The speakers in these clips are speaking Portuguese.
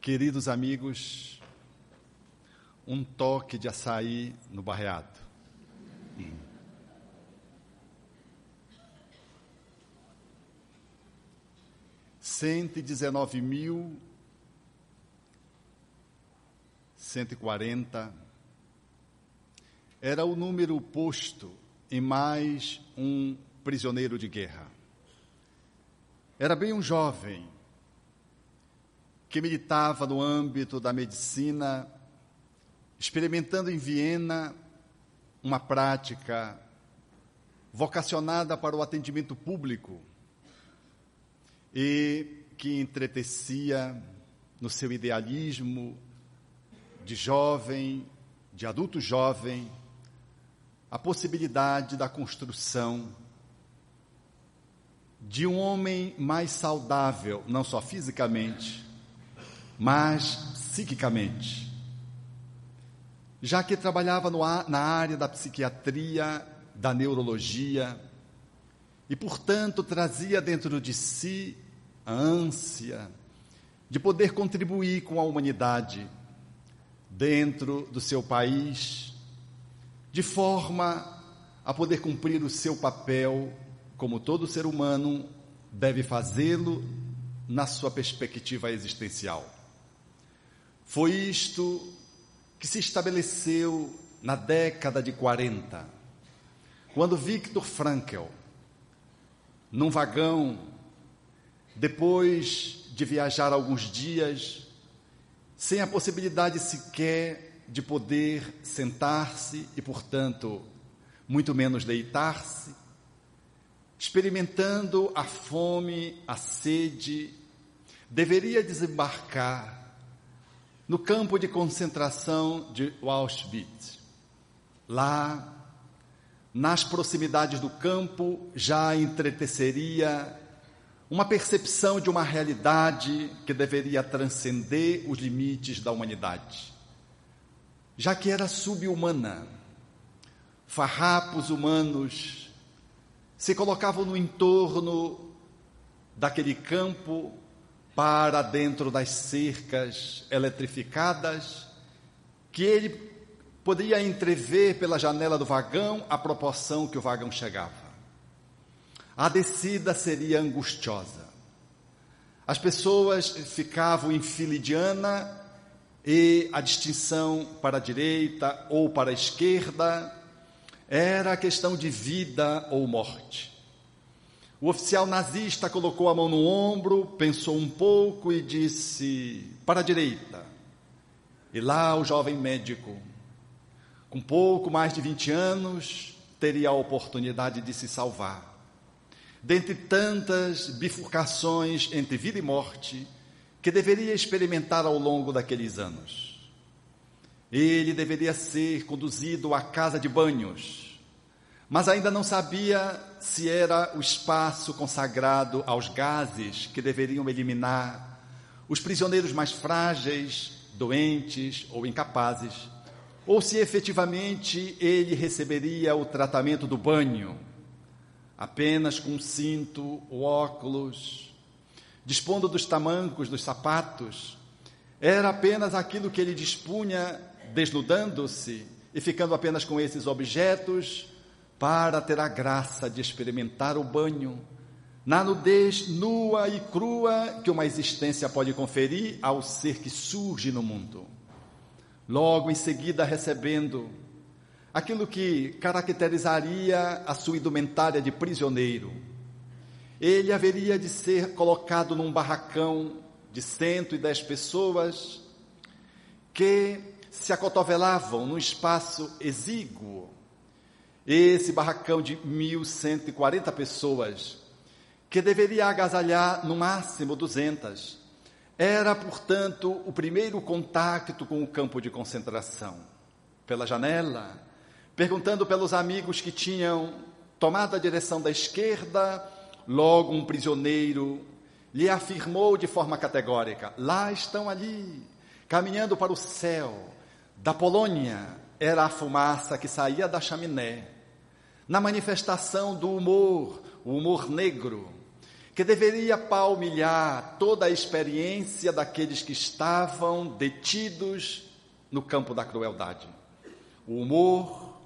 Queridos amigos, um toque de açaí no barreado. Cento e dezenove mil cento e quarenta era o número posto em mais um prisioneiro de guerra. Era bem um jovem que militava no âmbito da medicina, experimentando em Viena uma prática vocacionada para o atendimento público e que entretecia no seu idealismo de jovem, de adulto jovem, a possibilidade da construção de um homem mais saudável, não só fisicamente, mas psiquicamente. Já que trabalhava no, na área da psiquiatria, da neurologia, e portanto trazia dentro de si a ânsia de poder contribuir com a humanidade dentro do seu país, de forma a poder cumprir o seu papel como todo ser humano deve fazê-lo na sua perspectiva existencial. Foi isto que se estabeleceu na década de 40, quando Viktor Frankl, num vagão, depois de viajar alguns dias, sem a possibilidade sequer de poder sentar-se e, portanto, muito menos deitar-se, experimentando a fome, a sede, deveria desembarcar no campo de concentração de Auschwitz. Lá, nas proximidades do campo, já entreteceria uma percepção de uma realidade que deveria transcender os limites da humanidade, já que era subhumana. Farrapos humanos se colocavam no entorno daquele campo para dentro das cercas eletrificadas, que ele poderia entrever pela janela do vagão a proporção que o vagão chegava. A descida seria angustiosa. As pessoas ficavam em filidiana e a distinção para a direita ou para a esquerda era questão de vida ou morte. O oficial nazista colocou a mão no ombro, pensou um pouco e disse: para a direita. E lá o jovem médico, com pouco mais de 20 anos, teria a oportunidade de se salvar. Dentre tantas bifurcações entre vida e morte que deveria experimentar ao longo daqueles anos. Ele deveria ser conduzido à casa de banhos, mas ainda não sabia se era o espaço consagrado aos gases que deveriam eliminar os prisioneiros mais frágeis, doentes ou incapazes, ou se efetivamente ele receberia o tratamento do banho, apenas com cinto, o óculos, dispondo dos tamancos dos sapatos, era apenas aquilo que ele dispunha desnudando-se e ficando apenas com esses objetos para ter a graça de experimentar o banho na nudez nua e crua que uma existência pode conferir ao ser que surge no mundo. Logo em seguida, recebendo aquilo que caracterizaria a sua indumentária de prisioneiro, ele haveria de ser colocado num barracão de 110 pessoas que se acotovelavam num espaço exíguo. Esse barracão de 1.140 pessoas, que deveria agasalhar no máximo 200, era, portanto, o primeiro contato com o campo de concentração. Pela janela, perguntando pelos amigos que tinham tomado a direção da esquerda, logo um prisioneiro lhe afirmou de forma categórica: lá estão ali, caminhando para o céu, da Polônia era a fumaça que saía da chaminé. Na manifestação do humor, o humor negro, que deveria palmilhar toda a experiência daqueles que estavam detidos no campo da crueldade. O humor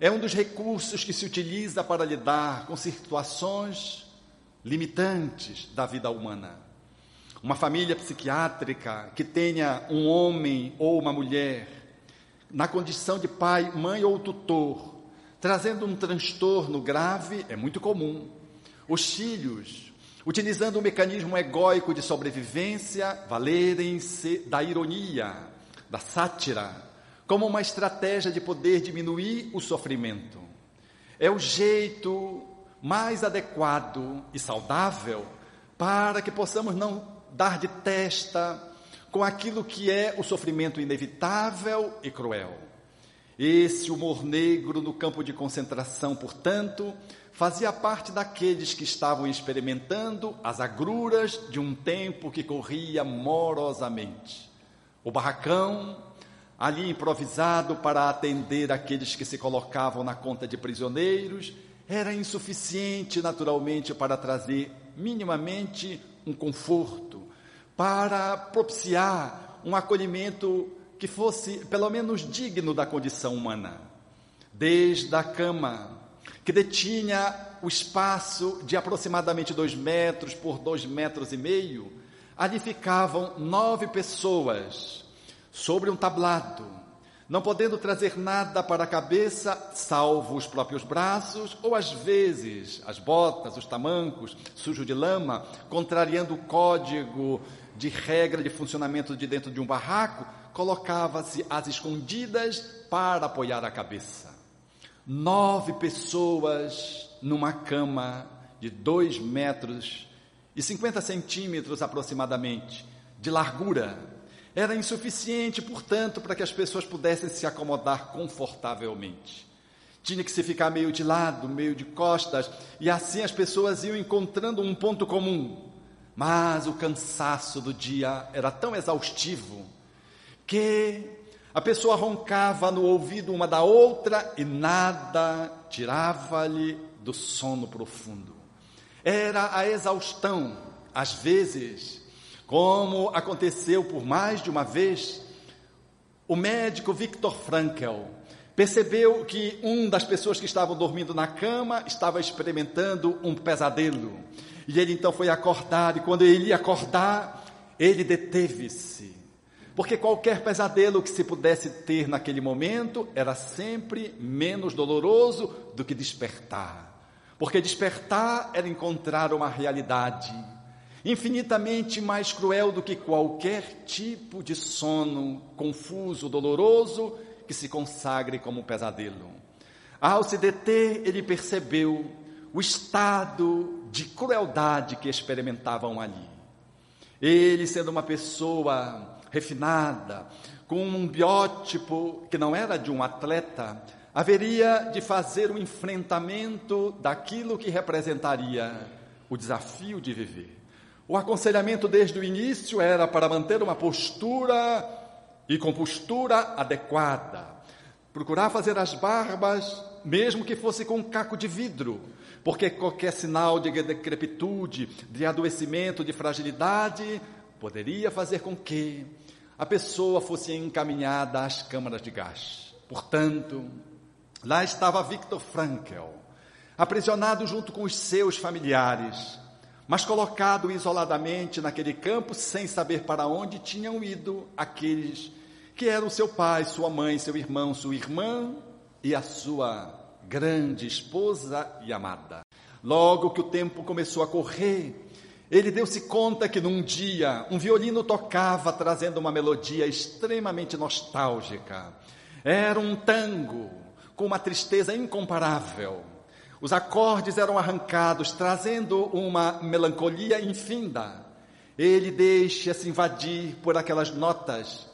é um dos recursos que se utiliza para lidar com situações limitantes da vida humana. Uma família psiquiátrica que tenha um homem ou uma mulher na condição de pai, mãe ou tutor, trazendo um transtorno grave, é muito comum. Os filhos, utilizando um mecanismo egóico de sobrevivência, valerem-se da ironia, da sátira, como uma estratégia de poder diminuir o sofrimento. É o jeito mais adequado e saudável para que possamos não dar de testa com aquilo que é o sofrimento inevitável e cruel. Esse humor negro no campo de concentração, portanto, fazia parte daqueles que estavam experimentando as agruras de um tempo que corria morosamente. O barracão, ali improvisado para atender aqueles que se colocavam na conta de prisioneiros, era insuficiente naturalmente para trazer minimamente um conforto, para propiciar um acolhimento que fosse pelo menos digno da condição humana. Desde a cama, que detinha o espaço de aproximadamente dois metros por dois metros e meio, ali ficavam nove pessoas sobre um tablado, não podendo trazer nada para a cabeça, salvo os próprios braços, ou às vezes as botas, os tamancos, sujo de lama, contrariando o código de regra de funcionamento de dentro de um barraco, colocava-se às escondidas para apoiar a cabeça. Nove pessoas numa cama de dois metros e 50 centímetros aproximadamente de largura. Era insuficiente, portanto, para que as pessoas pudessem se acomodar confortavelmente. Tinha que se ficar meio de lado, meio de costas, e assim as pessoas iam encontrando um ponto comum. Mas o cansaço do dia era tão exaustivo que a pessoa roncava no ouvido uma da outra e nada tirava-lhe do sono profundo. Era a exaustão, às vezes, como aconteceu por mais de uma vez, o médico Viktor Frankl percebeu que um das pessoas que estavam dormindo na cama estava experimentando um pesadelo. E ele então foi acordar, e quando ele ia acordar, ele deteve-se. Porque qualquer pesadelo que se pudesse ter naquele momento era sempre menos doloroso do que despertar. Porque despertar era encontrar uma realidade infinitamente mais cruel do que qualquer tipo de sono confuso, doloroso, que se consagre como pesadelo. Ao se deter, ele percebeu o estado de crueldade que experimentavam ali. Ele, sendo uma pessoa refinada, com um biótipo que não era de um atleta, haveria de fazer o enfrentamento daquilo que representaria o desafio de viver. O aconselhamento desde o início era para manter uma postura e compostura adequada. Procurar fazer as barbas, mesmo que fosse com um caco de vidro, porque qualquer sinal de decrepitude, de adoecimento, de fragilidade, poderia fazer com que a pessoa fosse encaminhada às câmaras de gás. Portanto, lá estava Viktor Frankl, aprisionado junto com os seus familiares, mas colocado isoladamente naquele campo, sem saber para onde tinham ido aqueles que eram seu pai, sua mãe, seu irmão, sua irmã e a sua grande esposa e amada. Logo que o tempo começou a correr, ele deu-se conta que num dia um violino tocava trazendo uma melodia extremamente nostálgica. Era um tango com uma tristeza incomparável. Os acordes eram arrancados, trazendo uma melancolia infinda. Ele deixa-se invadir por aquelas notas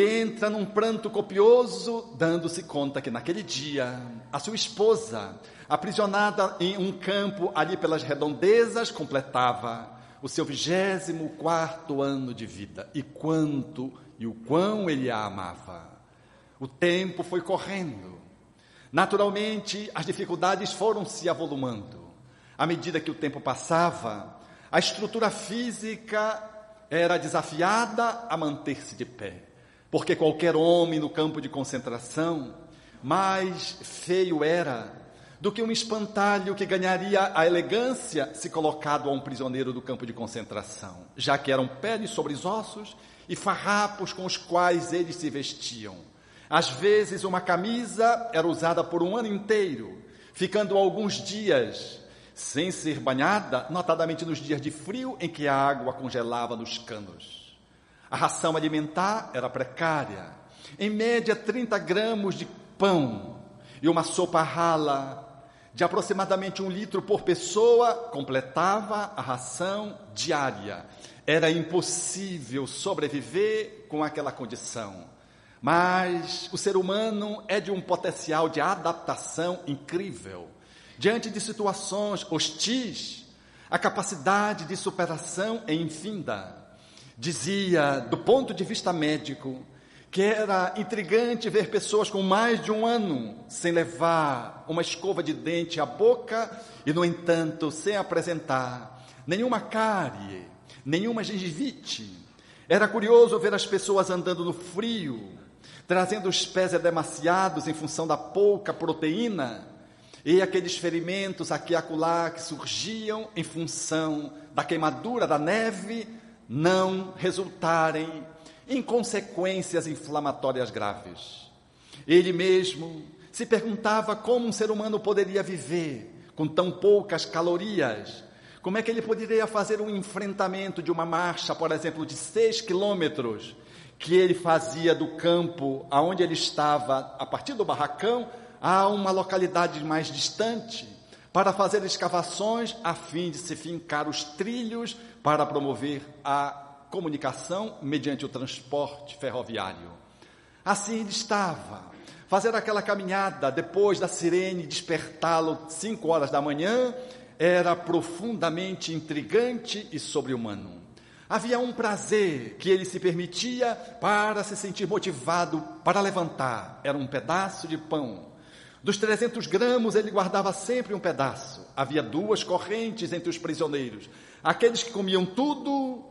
entra num pranto copioso, dando-se conta que naquele dia a sua esposa, aprisionada em um campo ali pelas redondezas, completava o seu vigésimo quarto ano de vida. E quanto e o quão ele a amava. O tempo foi correndo. Naturalmente, as dificuldades foram se avolumando. À medida que o tempo passava, A estrutura física era desafiada a manter-se de pé, porque qualquer homem no campo de concentração, mais feio era do que um espantalho que ganharia a elegância se colocado a um prisioneiro do campo de concentração, já que eram peles sobre os ossos e farrapos com os quais eles se vestiam. Às vezes, uma camisa era usada por um ano inteiro, ficando alguns dias sem ser banhada, notadamente nos dias de frio em que a água congelava nos canos. A ração alimentar era precária, em média 30 gramas de pão e uma sopa rala de aproximadamente um litro por pessoa completava a ração diária. Era impossível sobreviver com aquela condição. Mas o ser humano é de um potencial de adaptação incrível. Diante de situações hostis, a capacidade de superação é infinda. Dizia, do ponto de vista médico, que era intrigante ver pessoas com mais de um ano sem levar uma escova de dente à boca e, no entanto, sem apresentar nenhuma cárie, nenhuma gengivite. Era curioso ver as pessoas andando no frio, trazendo os pés edemaciados em função da pouca proteína e aqueles ferimentos aqui e acolá que surgiam em função da queimadura da neve não resultarem em consequências inflamatórias graves. Ele mesmo se perguntava como um ser humano poderia viver com tão poucas calorias. Como é que ele poderia fazer um enfrentamento de uma marcha, por exemplo, de seis quilômetros, que ele fazia do campo aonde ele estava, a partir do barracão, a uma localidade mais distante, para fazer escavações a fim de se fincar os trilhos para promover a comunicação mediante o transporte ferroviário. Assim ele estava, fazer aquela caminhada depois da sirene despertá-lo cinco horas da manhã era profundamente intrigante e sobre-humano. Havia um prazer que ele se permitia para se sentir motivado para levantar. Era um pedaço de pão. Dos 300 gramas, ele guardava sempre um pedaço. Havia duas correntes entre os prisioneiros: aqueles que comiam tudo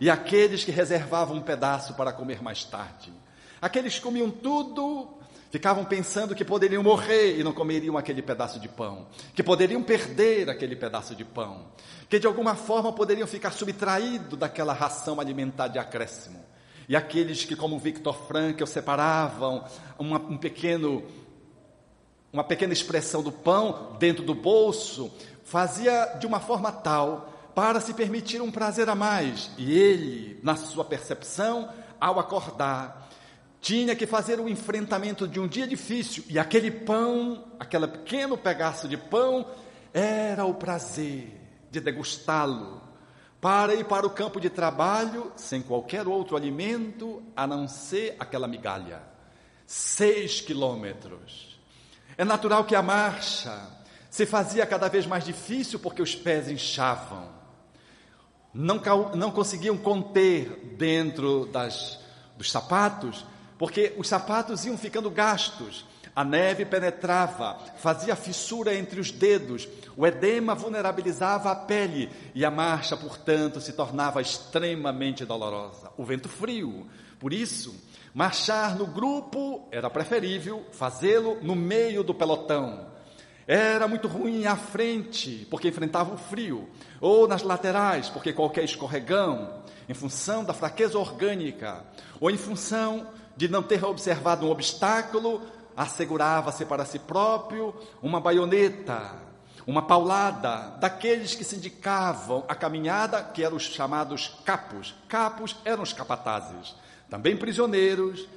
e aqueles que reservavam um pedaço para comer mais tarde. Aqueles que comiam tudo ficavam pensando que poderiam morrer e não comeriam aquele pedaço de pão, que poderiam perder aquele pedaço de pão, que de alguma forma poderiam ficar subtraídos daquela ração alimentar de acréscimo. E aqueles que, como Victor Frankl, separavam uma, um pequeno, uma pequena expressão do pão dentro do bolso, fazia de uma forma tal para se permitir um prazer a mais. E ele, na sua percepção, ao acordar, tinha que fazer o enfrentamento de um dia difícil, e aquele pão, aquele pequeno pedaço de pão, era o prazer de degustá-lo, para ir para o campo de trabalho sem qualquer outro alimento a não ser aquela migalha. Seis quilômetros. É natural que a marcha se fazia cada vez mais difícil porque os pés inchavam não, não conseguiam conter dentro das, dos sapatos, porque os sapatos iam ficando gastos. A neve penetrava, fazia fissura entre os dedos, o edema vulnerabilizava a pele e a marcha, portanto, se tornava extremamente dolorosa. O vento frio. Por isso, marchar no grupo era preferível fazê-lo no meio do pelotão. Era muito ruim à frente, porque enfrentava o frio, ou nas laterais, porque qualquer escorregão, em função da fraqueza orgânica, ou em função de não ter observado um obstáculo, assegurava-se para si próprio uma baioneta, uma paulada daqueles que se indicavam a caminhada, que eram os chamados capos. Capos eram os capatazes, também prisioneiros,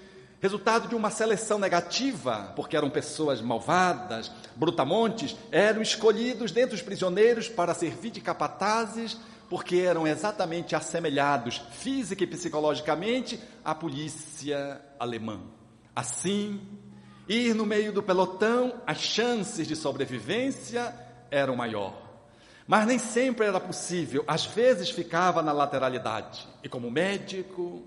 resultado de uma seleção negativa, porque eram pessoas malvadas, brutamontes, eram escolhidos dentre os prisioneiros para servir de capatazes, porque eram exatamente assemelhados física e psicologicamente à polícia alemã. Assim, ir no meio do pelotão, as chances de sobrevivência eram maior. Mas nem sempre era possível, às vezes ficava na lateralidade. E como médico,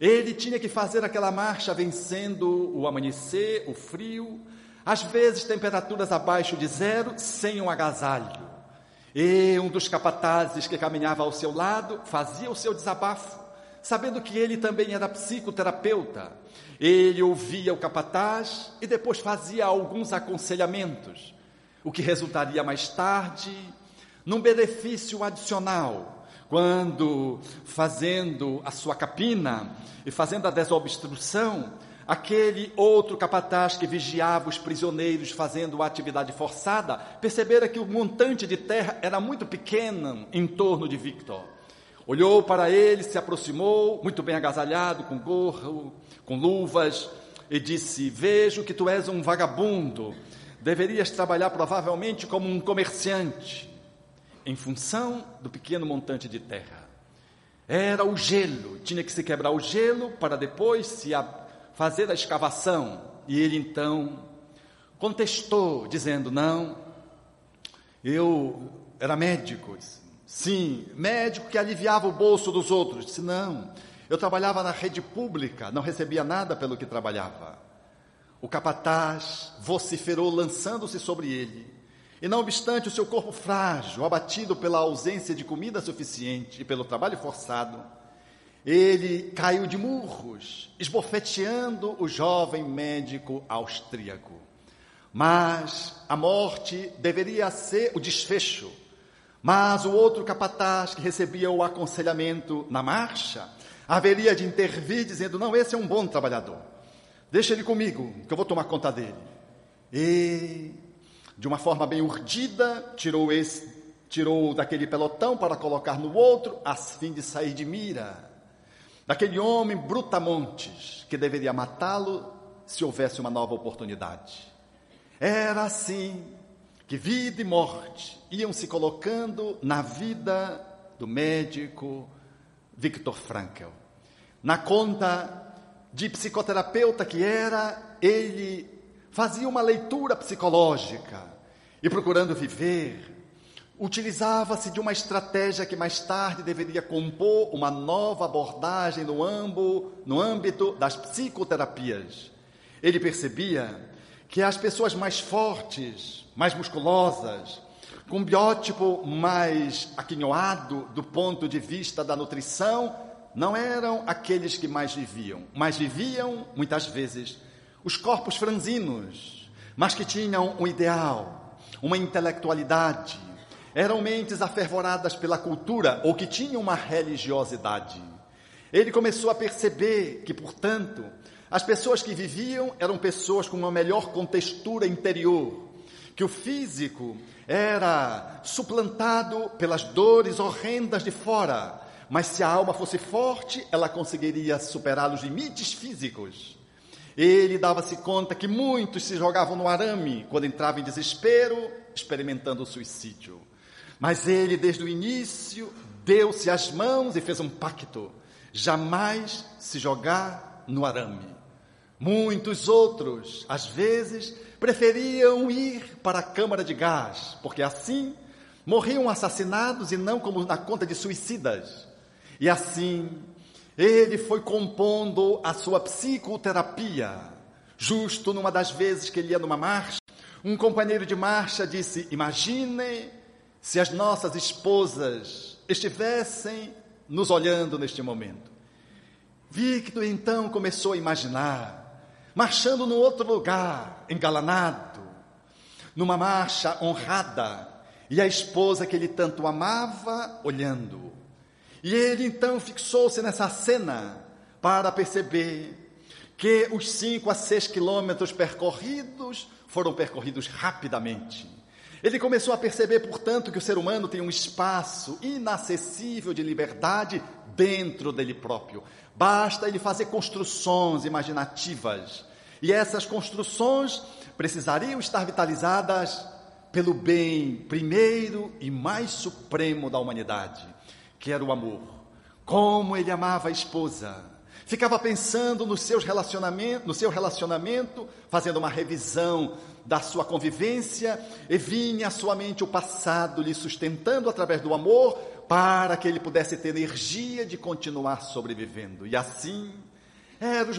ele tinha que fazer aquela marcha vencendo o amanhecer, o frio, às vezes temperaturas abaixo de zero, sem um agasalho. E um dos capatazes que caminhava ao seu lado fazia o seu desabafo, sabendo que ele também era psicoterapeuta. Ele ouvia o capataz e depois fazia alguns aconselhamentos, o que resultaria mais tarde num benefício adicional, quando, fazendo a sua capina e fazendo a desobstrução, aquele outro capataz que vigiava os prisioneiros fazendo a atividade forçada, percebera que o montante de terra era muito pequeno em torno de Victor. Olhou para ele, se aproximou, muito bem agasalhado, com gorro, com luvas, e disse: Vejo que tu és um vagabundo, deverias trabalhar provavelmente como um comerciante, em função do pequeno montante de terra. Era o gelo, tinha que se quebrar o gelo para depois se fazer a escavação. E ele então contestou, dizendo: Não, eu era médico. Sim, médico que aliviava o bolso dos outros. Disse: Não, eu trabalhava na rede pública, não recebia nada pelo que trabalhava. O capataz vociferou, lançando-se sobre ele. E não obstante o seu corpo frágil, abatido pela ausência de comida suficiente e pelo trabalho forçado, ele caiu de murros, esbofeteando o jovem médico austríaco. Mas a morte deveria ser o desfecho. Mas o outro capataz que recebia o aconselhamento na marcha haveria de intervir, dizendo: Não, esse é um bom trabalhador. Deixa ele comigo, que eu vou tomar conta dele. E, de uma forma bem urdida, tirou esse, tirou daquele pelotão para colocar no outro, a fim de sair de mira daquele homem brutamontes que deveria matá-lo se houvesse uma nova oportunidade. Era assim que vida e morte iam se colocando na vida do médico Viktor Frankl. Na conta de psicoterapeuta que era, ele fazia uma leitura psicológica e procurando viver utilizava-se de uma estratégia que mais tarde deveria compor uma nova abordagem no, ambo, no âmbito das psicoterapias. Ele percebia que as pessoas mais fortes, mais musculosas, com um biótipo mais aquinhoado do ponto de vista da nutrição, não eram aqueles que mais viviam, mas viviam, muitas vezes, os corpos franzinos, mas que tinham um ideal, uma intelectualidade, eram mentes afervoradas pela cultura ou que tinham uma religiosidade. Ele começou a perceber que, portanto, as pessoas que viviam eram pessoas com uma melhor contextura interior, que o físico era suplantado pelas dores horrendas de fora, mas se a alma fosse forte, ela conseguiria superar os limites físicos. Ele dava-se conta que muitos se jogavam no arame quando entravam em desespero, experimentando o suicídio. Mas ele, desde o início, deu-se as mãos e fez um pacto: jamais se jogar no arame. Muitos outros, às vezes, preferiam ir para a câmara de gás, porque assim morriam assassinados e não como na conta de suicidas. E assim, ele foi compondo a sua psicoterapia. Justo numa das vezes que ele ia numa marcha, um companheiro de marcha disse: Imagine se as nossas esposas estivessem nos olhando neste momento. Victor então começou a imaginar, marchando no outro lugar, engalanado, numa marcha honrada, e a esposa que ele tanto amava olhando. E ele então fixou-se nessa cena para perceber que os cinco a seis quilômetros percorridos foram percorridos rapidamente. Ele começou a perceber, portanto, que o ser humano tem um espaço inacessível de liberdade dentro dele próprio. Basta ele fazer construções imaginativas. E essas construções precisariam estar vitalizadas pelo bem primeiro e mais supremo da humanidade, que era o amor. Como ele amava a esposa. Ficava pensando nos seus relacionamentos, no seu relacionamento, fazendo uma revisão da sua convivência e vinha à sua mente o passado lhe sustentando através do amor para que ele pudesse ter energia de continuar sobrevivendo. E assim eram os,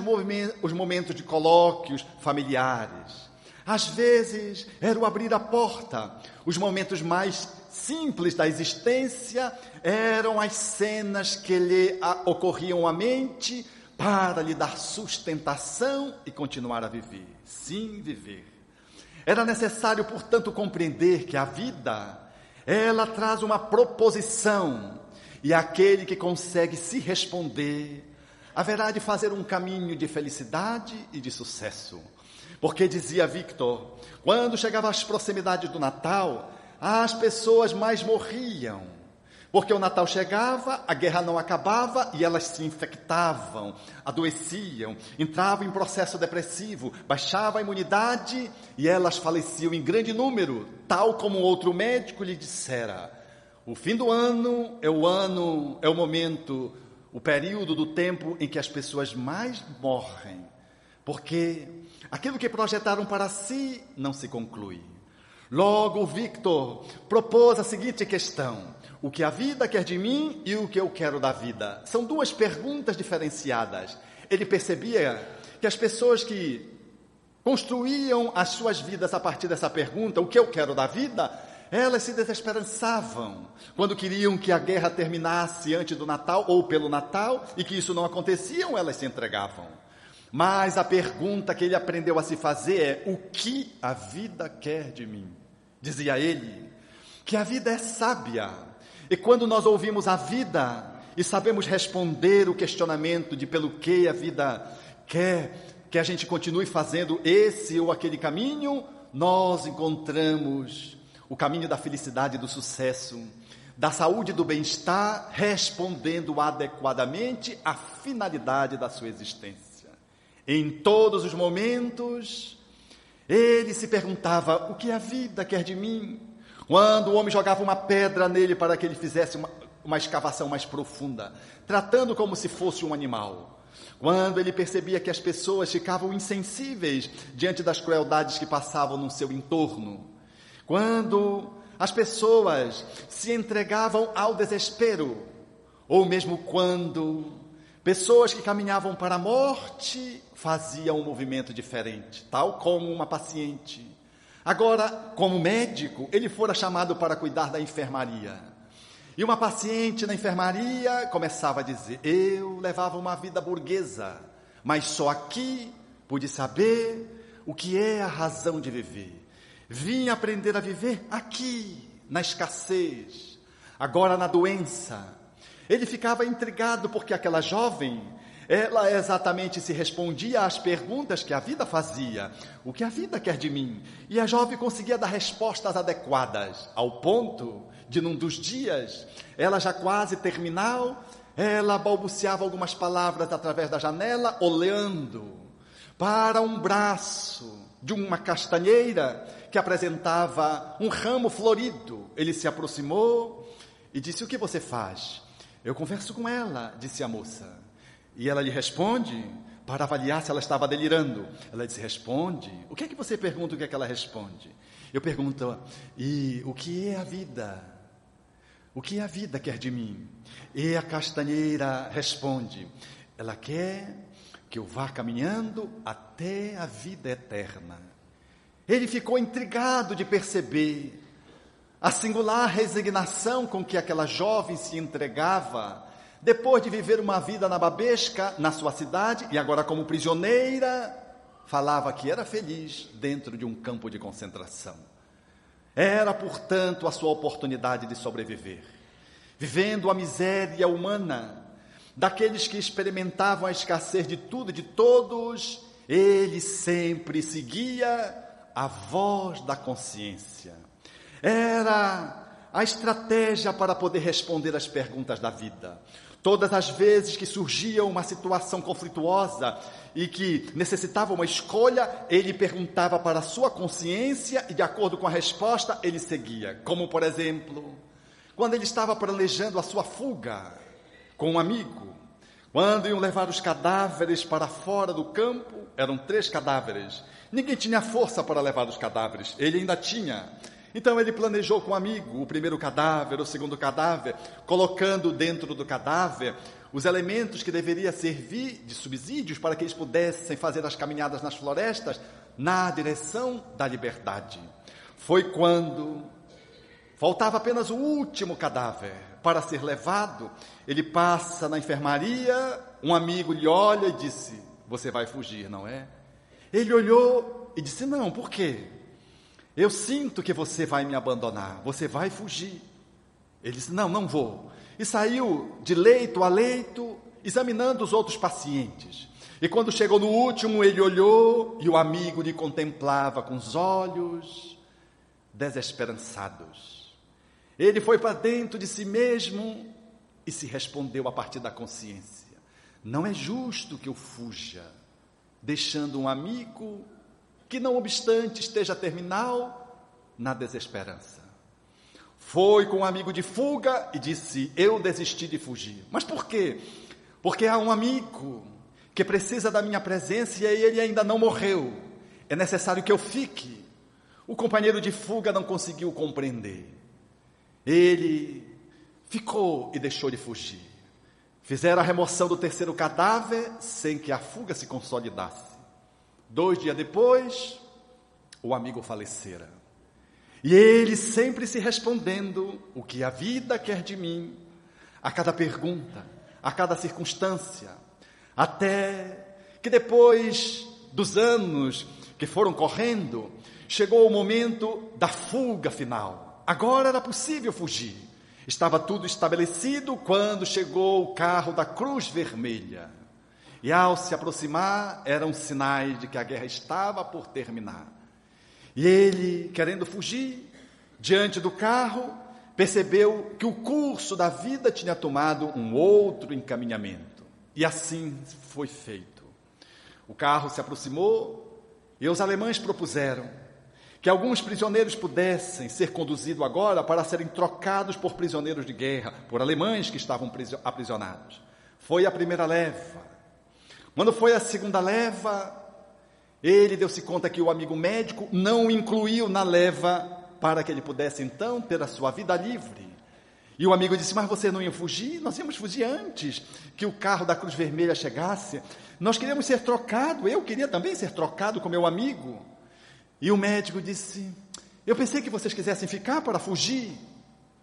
os momentos de colóquios familiares. Às vezes era o abrir a porta, os momentos mais simples da existência eram as cenas que lhe ocorriam à mente para lhe dar sustentação e continuar a viver. Sim, viver. Era necessário, portanto, compreender que a vida, ela traz uma proposição, e aquele que consegue se responder, haverá de fazer um caminho de felicidade e de sucesso. Porque dizia Victor, quando chegava às proximidades do Natal, as pessoas mais morriam. Porque o Natal chegava, a guerra não acabava e elas se infectavam, adoeciam, entravam em processo depressivo, baixava a imunidade e elas faleciam em grande número, tal como outro médico lhe dissera. O fim do ano é o ano, é o momento, o período do tempo em que as pessoas mais morrem, porque aquilo que projetaram para si não se conclui. Logo, Victor propôs a seguinte questão: o que a vida quer de mim e o que eu quero da vida? São duas perguntas diferenciadas. Ele percebia que as pessoas que construíam as suas vidas a partir dessa pergunta, o que eu quero da vida, elas se desesperançavam quando queriam que a guerra terminasse antes do Natal ou pelo Natal e que isso não acontecia, elas se entregavam. Mas a pergunta que ele aprendeu a se fazer é: o que a vida quer de mim? Dizia ele que a vida é sábia. E quando nós ouvimos a vida e sabemos responder o questionamento de pelo que a vida quer que a gente continue fazendo esse ou aquele caminho, nós encontramos o caminho da felicidade do sucesso, da saúde e do bem-estar, respondendo adequadamente à finalidade da sua existência. Em todos os momentos, ele se perguntava: o que a vida quer de mim? Quando o homem jogava uma pedra nele para que ele fizesse uma, uma escavação mais profunda, tratando como se fosse um animal. Quando ele percebia que as pessoas ficavam insensíveis diante das crueldades que passavam no seu entorno. Quando as pessoas se entregavam ao desespero, ou mesmo quando pessoas que caminhavam para a morte fazia um movimento diferente, tal como uma paciente. Agora, como médico, ele fora chamado para cuidar da enfermaria. E uma paciente na enfermaria começava a dizer: Eu levava uma vida burguesa, mas só aqui pude saber o que é a razão de viver. Vim aprender a viver aqui, na escassez, agora na doença. Ele ficava intrigado porque aquela jovem ela exatamente se respondia às perguntas que a vida fazia. O que a vida quer de mim? E a jovem conseguia dar respostas adequadas, ao ponto de, num dos dias, ela já quase terminal, ela balbuciava algumas palavras através da janela, olhando para um braço de uma castanheira que apresentava um ramo florido. Ele se aproximou e disse: O que você faz? Eu converso com ela, disse a moça. E ela lhe responde para avaliar se ela estava delirando. Ela disse: Responde. O que é que você pergunta? O que é que ela responde? Eu pergunto: E o que é a vida? O que a vida quer de mim? E a castanheira responde: Ela quer que eu vá caminhando até a vida eterna. Ele ficou intrigado de perceber a singular resignação com que aquela jovem se entregava depois de viver uma vida na babesca, na sua cidade, e agora como prisioneira, falava que era feliz dentro de um campo de concentração. Era, portanto, a sua oportunidade de sobreviver. Vivendo a miséria humana, daqueles que experimentavam a escassez de tudo e de todos, ele sempre seguia a voz da consciência. Era a estratégia para poder responder às perguntas da vida. Todas as vezes que surgia uma situação conflituosa e que necessitava uma escolha, ele perguntava para a sua consciência e, de acordo com a resposta, ele seguia. Como, por exemplo, quando ele estava planejando a sua fuga com um amigo, quando iam levar os cadáveres para fora do campo, eram três cadáveres. Ninguém tinha força para levar os cadáveres, ele ainda tinha. Então ele planejou com um amigo o primeiro cadáver, o segundo cadáver, colocando dentro do cadáver os elementos que deveriam servir de subsídios para que eles pudessem fazer as caminhadas nas florestas na direção da liberdade. Foi quando Faltava apenas o último cadáver para ser levado. Ele passa na enfermaria, um amigo lhe olha e disse: Você vai fugir, não é? Ele olhou e disse: Não, por quê? Eu sinto que você vai me abandonar, você vai fugir. Ele disse: Não, não vou. E saiu de leito a leito, examinando os outros pacientes. E quando chegou no último, ele olhou e o amigo lhe contemplava com os olhos desesperançados. Ele foi para dentro de si mesmo e se respondeu a partir da consciência: Não é justo que eu fuja, deixando um amigo que, não obstante esteja terminal, na desesperança. Foi com um amigo de fuga e disse: Eu desisti de fugir. Mas por quê? Porque há um amigo que precisa da minha presença e ele ainda não morreu. É necessário que eu fique. O companheiro de fuga não conseguiu compreender. Ele ficou e deixou de fugir. Fizeram a remoção do terceiro cadáver sem que a fuga se consolidasse. Dois dias depois, o amigo falecera. E ele sempre se respondendo o que a vida quer de mim, a cada pergunta, a cada circunstância, até que depois dos anos que foram correndo, chegou o momento da fuga final. Agora era possível fugir. Estava tudo estabelecido quando chegou o carro da Cruz Vermelha. E ao se aproximar, eram sinais de que a guerra estava por terminar. E ele, querendo fugir, diante do carro, percebeu que o curso da vida tinha tomado um outro encaminhamento. E assim foi feito. O carro se aproximou e os alemães propuseram que alguns prisioneiros pudessem ser conduzidos agora para serem trocados por prisioneiros de guerra, por alemães que estavam aprisionados. Foi a primeira leva. Quando foi a segunda leva, ele deu-se conta que o amigo médico não o incluiu na leva para que ele pudesse então ter a sua vida livre. E o amigo disse: Mas você não ia fugir? Nós íamos fugir antes que o carro da Cruz Vermelha chegasse. Nós queríamos ser trocados. Eu queria também ser trocado com meu amigo. E o médico disse: Eu pensei que vocês quisessem ficar para fugir.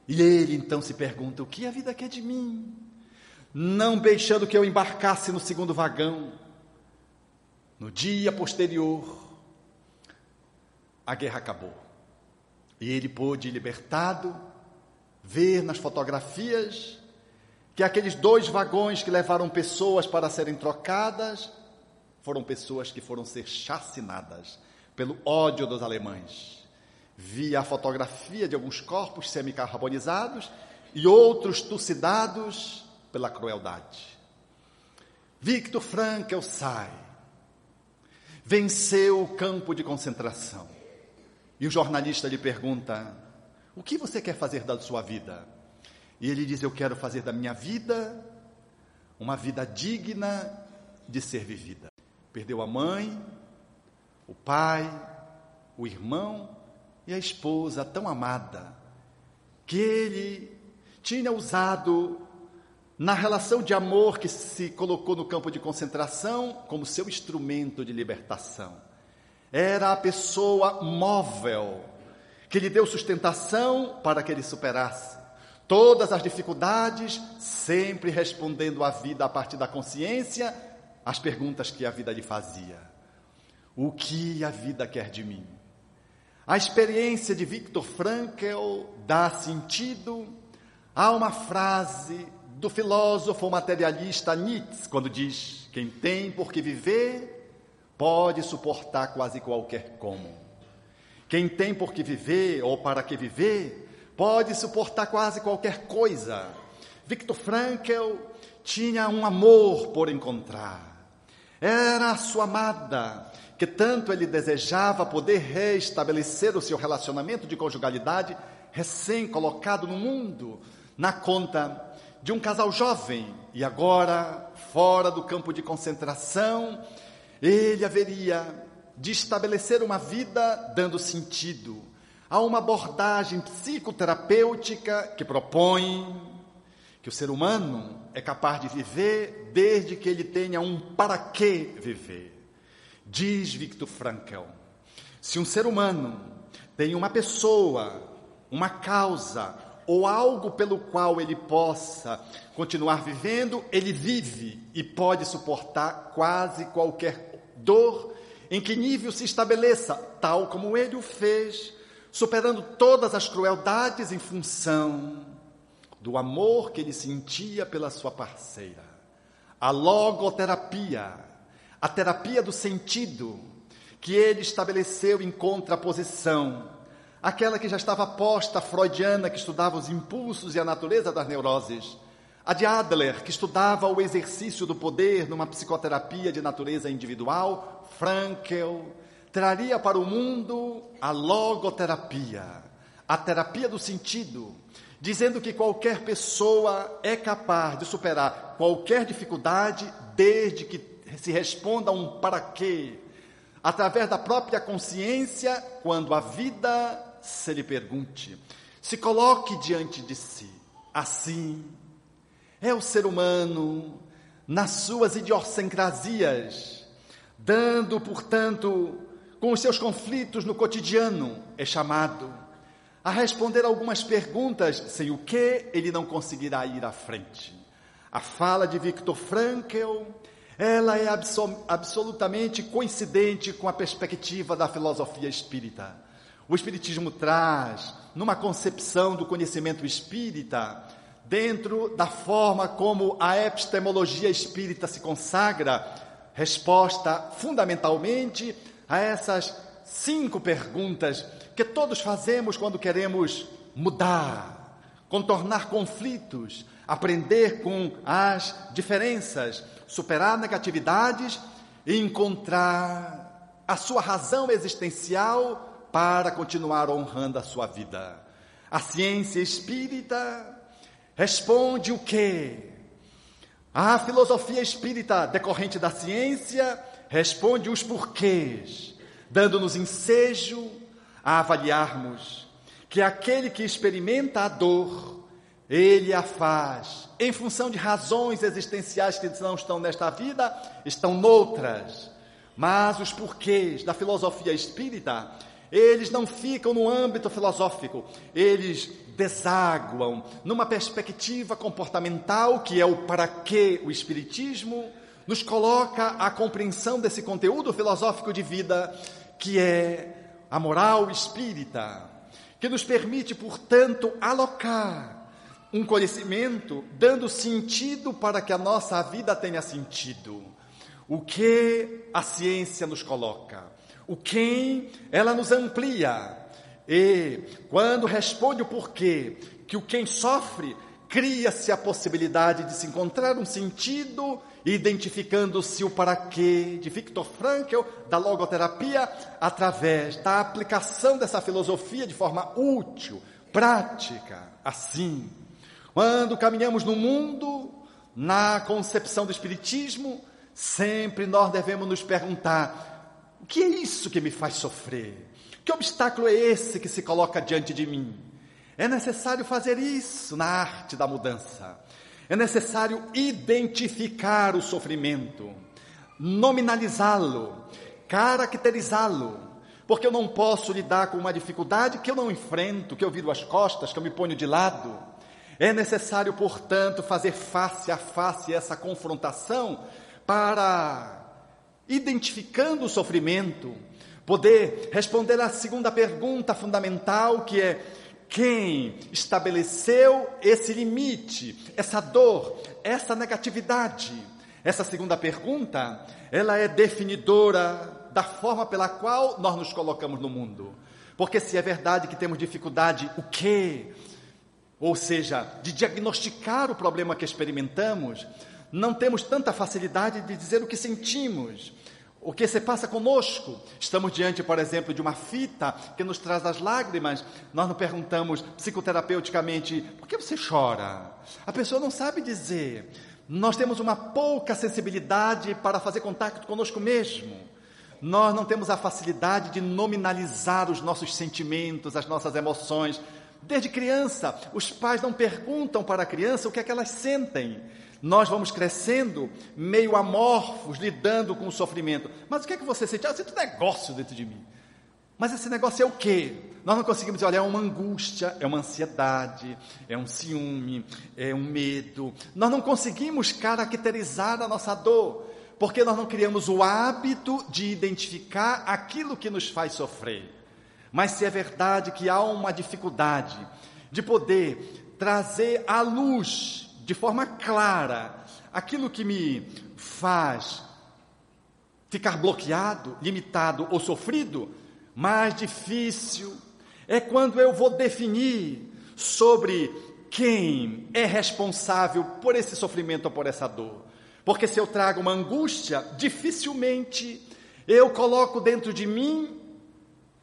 E ele então se pergunta: O que a vida quer de mim? Não deixando que eu embarcasse no segundo vagão. No dia posterior, a guerra acabou. E ele pôde, libertado, ver nas fotografias que aqueles dois vagões que levaram pessoas para serem trocadas foram pessoas que foram ser chacinadas pelo ódio dos alemães. Via a fotografia de alguns corpos semicarbonizados e outros tucidados pela crueldade. Victor Frankl sai, venceu o campo de concentração. E o jornalista lhe pergunta: o que você quer fazer da sua vida? E ele diz: Eu quero fazer da minha vida uma vida digna de ser vivida. Perdeu a mãe, o pai, o irmão e a esposa tão amada, que ele tinha usado na relação de amor que se colocou no campo de concentração como seu instrumento de libertação. Era a pessoa móvel que lhe deu sustentação para que ele superasse todas as dificuldades, sempre respondendo à vida a partir da consciência as perguntas que a vida lhe fazia. O que a vida quer de mim? A experiência de Viktor Frankl dá sentido a uma frase do filósofo materialista Nietzsche, quando diz: Quem tem por que viver, pode suportar quase qualquer como. Quem tem por que viver ou para que viver, pode suportar quase qualquer coisa. Victor Frankl tinha um amor por encontrar. Era a sua amada, que tanto ele desejava poder restabelecer o seu relacionamento de conjugalidade recém-colocado no mundo, na conta de um casal jovem, e agora, fora do campo de concentração, ele haveria de estabelecer uma vida dando sentido. Há uma abordagem psicoterapêutica que propõe que o ser humano é capaz de viver desde que ele tenha um para que viver. Diz Victor Frankl: se um ser humano tem uma pessoa uma causa ou algo pelo qual ele possa continuar vivendo, ele vive e pode suportar quase qualquer dor em que nível se estabeleça, tal como ele o fez, superando todas as crueldades em função do amor que ele sentia pela sua parceira. A logoterapia, a terapia do sentido, que ele estabeleceu em contraposição aquela que já estava posta, freudiana, que estudava os impulsos e a natureza das neuroses, a de Adler, que estudava o exercício do poder numa psicoterapia de natureza individual, Frankel, traria para o mundo a logoterapia, a terapia do sentido, dizendo que qualquer pessoa é capaz de superar qualquer dificuldade desde que se responda a um para quê, através da própria consciência, quando a vida se lhe pergunte, se coloque diante de si. Assim é o ser humano nas suas idiosincrasias, dando, portanto, com os seus conflitos no cotidiano, é chamado a responder algumas perguntas sem o que ele não conseguirá ir à frente. A fala de Viktor Frankl, ela é absol absolutamente coincidente com a perspectiva da filosofia espírita. O Espiritismo traz, numa concepção do conhecimento espírita, dentro da forma como a epistemologia espírita se consagra, resposta fundamentalmente a essas cinco perguntas que todos fazemos quando queremos mudar, contornar conflitos, aprender com as diferenças, superar negatividades e encontrar a sua razão existencial para continuar honrando a sua vida. A ciência espírita responde o quê? A filosofia espírita decorrente da ciência responde os porquês, dando-nos ensejo a avaliarmos que aquele que experimenta a dor, ele a faz em função de razões existenciais que não estão nesta vida, estão noutras. Mas os porquês da filosofia espírita eles não ficam no âmbito filosófico, eles desaguam numa perspectiva comportamental que é o para que o Espiritismo nos coloca a compreensão desse conteúdo filosófico de vida que é a moral espírita, que nos permite, portanto, alocar um conhecimento dando sentido para que a nossa vida tenha sentido. O que a ciência nos coloca? O quem, ela nos amplia. E quando responde o porquê, que o quem sofre, cria-se a possibilidade de se encontrar um sentido, identificando-se o para quê de Viktor Frankl, da logoterapia, através da aplicação dessa filosofia de forma útil, prática. Assim, quando caminhamos no mundo, na concepção do Espiritismo, sempre nós devemos nos perguntar o que é isso que me faz sofrer? Que obstáculo é esse que se coloca diante de mim? É necessário fazer isso na arte da mudança. É necessário identificar o sofrimento, nominalizá-lo, caracterizá-lo, porque eu não posso lidar com uma dificuldade que eu não enfrento, que eu viro as costas, que eu me ponho de lado. É necessário, portanto, fazer face a face essa confrontação para identificando o sofrimento, poder responder à segunda pergunta fundamental que é quem estabeleceu esse limite, essa dor, essa negatividade? Essa segunda pergunta, ela é definidora da forma pela qual nós nos colocamos no mundo. Porque se é verdade que temos dificuldade, o quê? Ou seja, de diagnosticar o problema que experimentamos, não temos tanta facilidade de dizer o que sentimos, o que se passa conosco. Estamos diante, por exemplo, de uma fita que nos traz as lágrimas. Nós não perguntamos psicoterapeuticamente: por que você chora? A pessoa não sabe dizer. Nós temos uma pouca sensibilidade para fazer contato conosco mesmo. Nós não temos a facilidade de nominalizar os nossos sentimentos, as nossas emoções. Desde criança, os pais não perguntam para a criança o que é que elas sentem. Nós vamos crescendo meio amorfos, lidando com o sofrimento. Mas o que é que você sente? Ah, eu sinto um negócio dentro de mim. Mas esse negócio é o quê? Nós não conseguimos dizer, olha, é uma angústia, é uma ansiedade, é um ciúme, é um medo. Nós não conseguimos caracterizar a nossa dor, porque nós não criamos o hábito de identificar aquilo que nos faz sofrer. Mas se é verdade que há uma dificuldade de poder trazer à luz, de forma clara, aquilo que me faz ficar bloqueado, limitado ou sofrido, mais difícil é quando eu vou definir sobre quem é responsável por esse sofrimento ou por essa dor. Porque se eu trago uma angústia, dificilmente eu coloco dentro de mim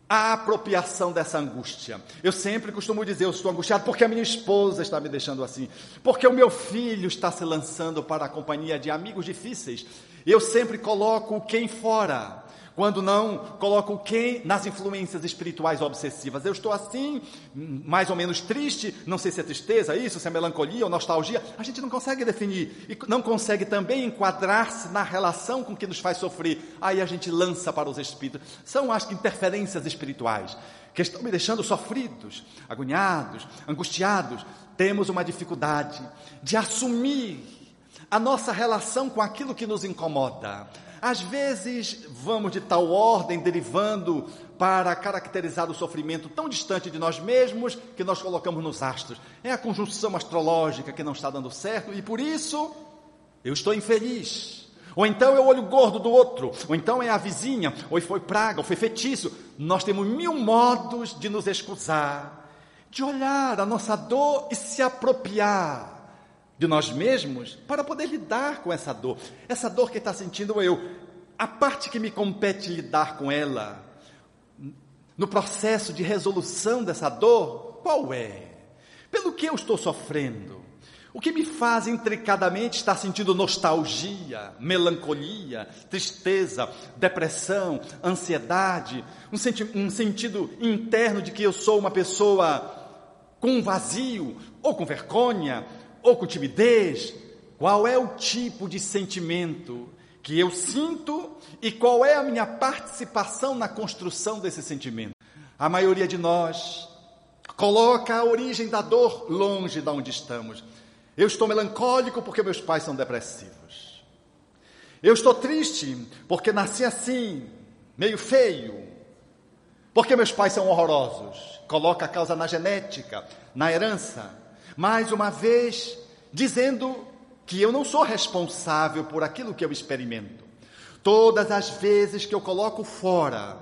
a apropriação dessa angústia. Eu sempre costumo dizer, eu estou angustiado porque a minha esposa está me deixando assim, porque o meu filho está se lançando para a companhia de amigos difíceis. Eu sempre coloco quem fora. Quando não, coloco quem nas influências espirituais obsessivas. Eu estou assim, mais ou menos triste, não sei se é tristeza isso, se é melancolia ou nostalgia. A gente não consegue definir e não consegue também enquadrar-se na relação com que nos faz sofrer. Aí a gente lança para os espíritos. São as interferências espirituais que estão me deixando sofridos, agoniados, angustiados. Temos uma dificuldade de assumir a nossa relação com aquilo que nos incomoda. Às vezes vamos de tal ordem, derivando para caracterizar o sofrimento tão distante de nós mesmos que nós colocamos nos astros. É a conjunção astrológica que não está dando certo e por isso eu estou infeliz. Ou então é o olho gordo do outro, ou então é a vizinha, ou foi praga, ou foi feitiço. Nós temos mil modos de nos excusar, de olhar a nossa dor e se apropriar de nós mesmos para poder lidar com essa dor. Essa dor que está sentindo eu, a parte que me compete lidar com ela, no processo de resolução dessa dor, qual é? Pelo que eu estou sofrendo? O que me faz intricadamente estar sentindo nostalgia, melancolia, tristeza, depressão, ansiedade, um, senti um sentido interno de que eu sou uma pessoa com vazio ou com vergonha, ou com timidez? Qual é o tipo de sentimento que eu sinto e qual é a minha participação na construção desse sentimento? A maioria de nós coloca a origem da dor longe de onde estamos. Eu estou melancólico porque meus pais são depressivos. Eu estou triste porque nasci assim, meio feio. Porque meus pais são horrorosos. Coloca a causa na genética, na herança. Mais uma vez, dizendo que eu não sou responsável por aquilo que eu experimento. Todas as vezes que eu coloco fora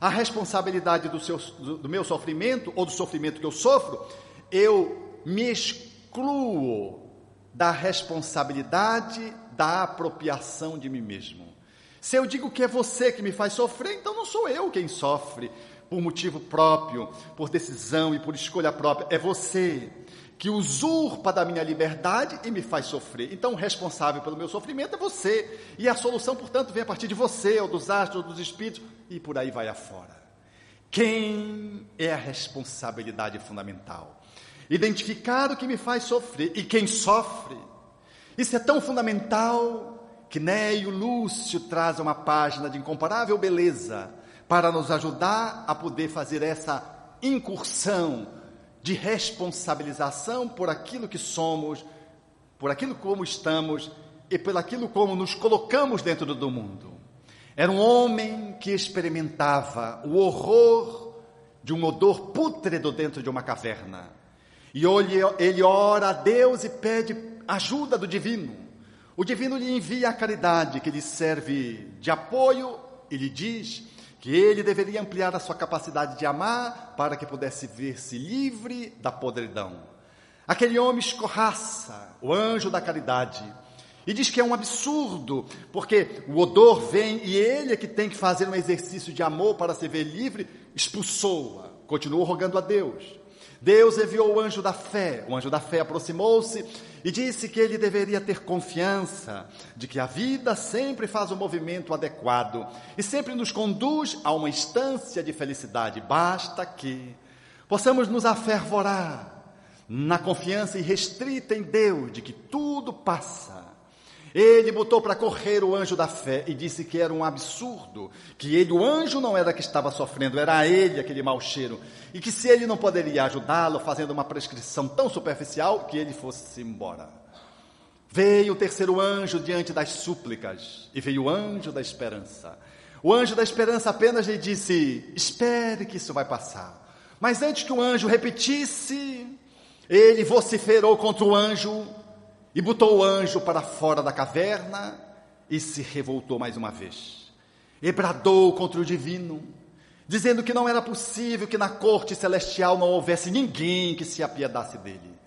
a responsabilidade do, seu, do, meu sofrimento ou do sofrimento que eu sofro, eu me excluo da responsabilidade da apropriação de mim mesmo. Se eu digo que é você que me faz sofrer, então não sou eu quem sofre por motivo próprio, por decisão e por escolha própria, é você que usurpa da minha liberdade e me faz sofrer. Então, o responsável pelo meu sofrimento é você. E a solução, portanto, vem a partir de você, ou dos astros, ou dos espíritos, e por aí vai afora. Quem é a responsabilidade fundamental? Identificar o que me faz sofrer e quem sofre. Isso é tão fundamental que Neio Lúcio traz uma página de incomparável beleza para nos ajudar a poder fazer essa incursão de responsabilização por aquilo que somos, por aquilo como estamos e por aquilo como nos colocamos dentro do mundo. Era um homem que experimentava o horror de um odor pútrido dentro de uma caverna. E ele ora a Deus e pede ajuda do divino. O divino lhe envia a caridade que lhe serve de apoio e lhe diz que ele deveria ampliar a sua capacidade de amar para que pudesse ver-se livre da podridão. Aquele homem escorraça o anjo da caridade e diz que é um absurdo, porque o odor vem e ele é que tem que fazer um exercício de amor para se ver livre, expulsou-a, continuou rogando a Deus. Deus enviou o anjo da fé. O anjo da fé aproximou-se e disse que ele deveria ter confiança de que a vida sempre faz o movimento adequado e sempre nos conduz a uma instância de felicidade. Basta que possamos nos afervorar na confiança irrestrita em Deus de que tudo passa Ele botou para correr o anjo da fé e disse que era um absurdo, que ele, o anjo, não era que estava sofrendo, era ele aquele mau cheiro, e que se ele não poderia ajudá-lo fazendo uma prescrição tão superficial, que ele fosse embora. Veio o terceiro anjo diante das súplicas, e veio o anjo da esperança. O anjo da esperança apenas lhe disse: Espere que isso vai passar. Mas antes que o anjo repetisse, ele vociferou contra o anjo e botou o anjo para fora da caverna e se revoltou mais uma vez. E bradou contra o divino, dizendo que não era possível que na corte celestial não houvesse ninguém que se apiedasse dele.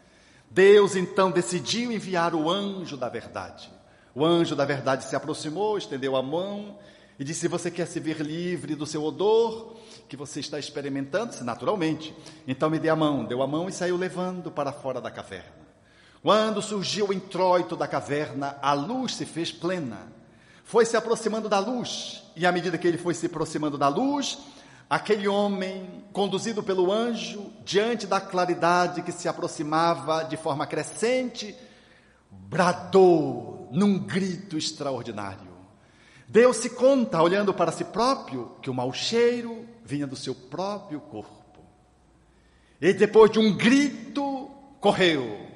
Deus então decidiu enviar o anjo da verdade. O anjo da verdade se aproximou, estendeu a mão e disse: Você quer se ver livre do seu odor que você está experimentando? Naturalmente. Então me dê a mão. Deu a mão e saiu levando para fora da caverna. Quando surgiu o introito da caverna, a luz se fez plena. Foi se aproximando da luz, e à medida que ele foi se aproximando da luz, aquele homem, conduzido pelo anjo, diante da claridade que se aproximava de forma crescente, bradou num grito extraordinário. Deu-se conta, olhando para si próprio, que o mau cheiro vinha do seu próprio corpo. E depois de um grito, correu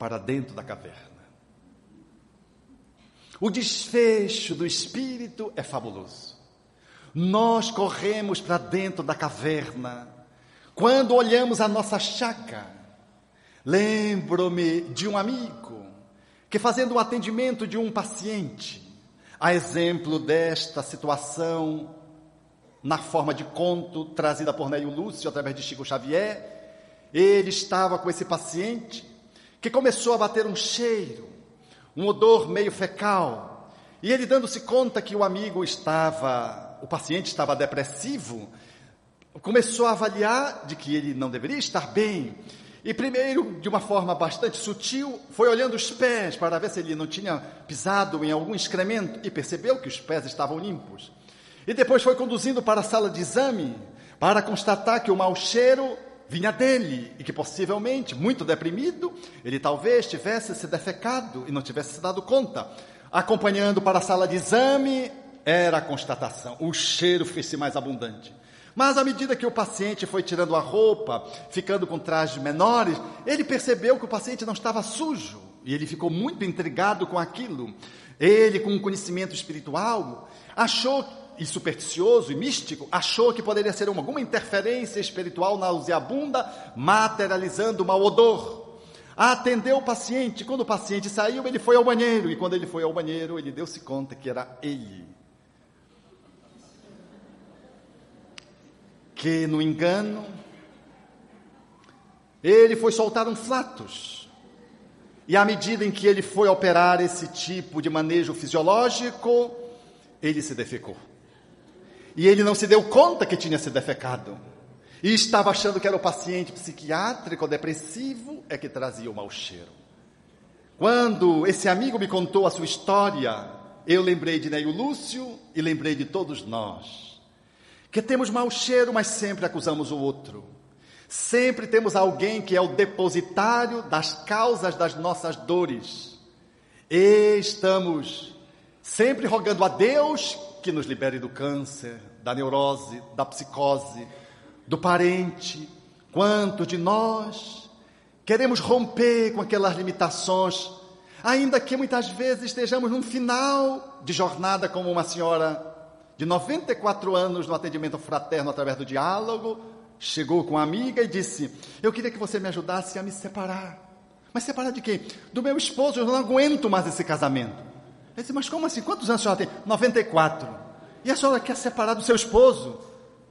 para dentro da caverna. O desfecho do espírito é fabuloso. Nós corremos para dentro da caverna quando olhamos a nossa chaca. Lembro-me de um amigo que, fazendo o atendimento de um paciente, a exemplo desta situação, na forma de conto trazida por Neio Lúcio através de Chico Xavier, ele estava com esse paciente que começou a bater um cheiro, um odor meio fecal. E ele, dando-se conta que o amigo estava, o paciente estava depressivo, começou a avaliar de que ele não deveria estar bem. E primeiro, de uma forma bastante sutil, foi olhando os pés para ver se ele não tinha pisado em algum excremento e percebeu que os pés estavam limpos. E depois foi conduzindo para a sala de exame para constatar que o mau cheiro vinha dele e que possivelmente, muito deprimido, ele talvez tivesse se defecado e não tivesse se dado conta. Acompanhando para a sala de exame, era a constatação: o cheiro fez-se mais abundante. Mas à medida que o paciente foi tirando a roupa, ficando com trajes menores, ele percebeu que o paciente não estava sujo e ele ficou muito intrigado com aquilo. Ele, com um conhecimento espiritual, achou e supersticioso e místico, achou que poderia ser uma, alguma interferência espiritual nauseabunda, materializando mau odor. Atendeu o paciente, quando o paciente saiu, ele foi ao banheiro, e quando ele foi ao banheiro, ele deu-se conta que era ele. Que no engano, ele foi soltar um flatus. E à medida em que ele foi operar esse tipo de manejo fisiológico, ele se defecou. E ele não se deu conta que tinha se defecado. E estava achando que era o paciente psiquiátrico depressivo é que trazia o mau cheiro. Quando esse amigo me contou a sua história, eu lembrei de Neio Lúcio e lembrei de todos nós. Que temos mau cheiro, mas sempre acusamos o outro. Sempre temos alguém que é o depositário das causas das nossas dores. E estamos sempre rogando a Deus que nos libere do câncer, da neurose, da psicose, do parente. Quantos de nós queremos romper com aquelas limitações, ainda que muitas vezes estejamos num final de jornada, como uma senhora de 94 anos no atendimento fraterno através do diálogo, chegou com uma amiga e disse: Eu queria que você me ajudasse a me separar. Mas separar de quem? Do meu esposo, eu não aguento mais esse casamento. Disse, mas como assim? Quantos anos a senhora tem? 94. E a senhora quer separar do seu esposo?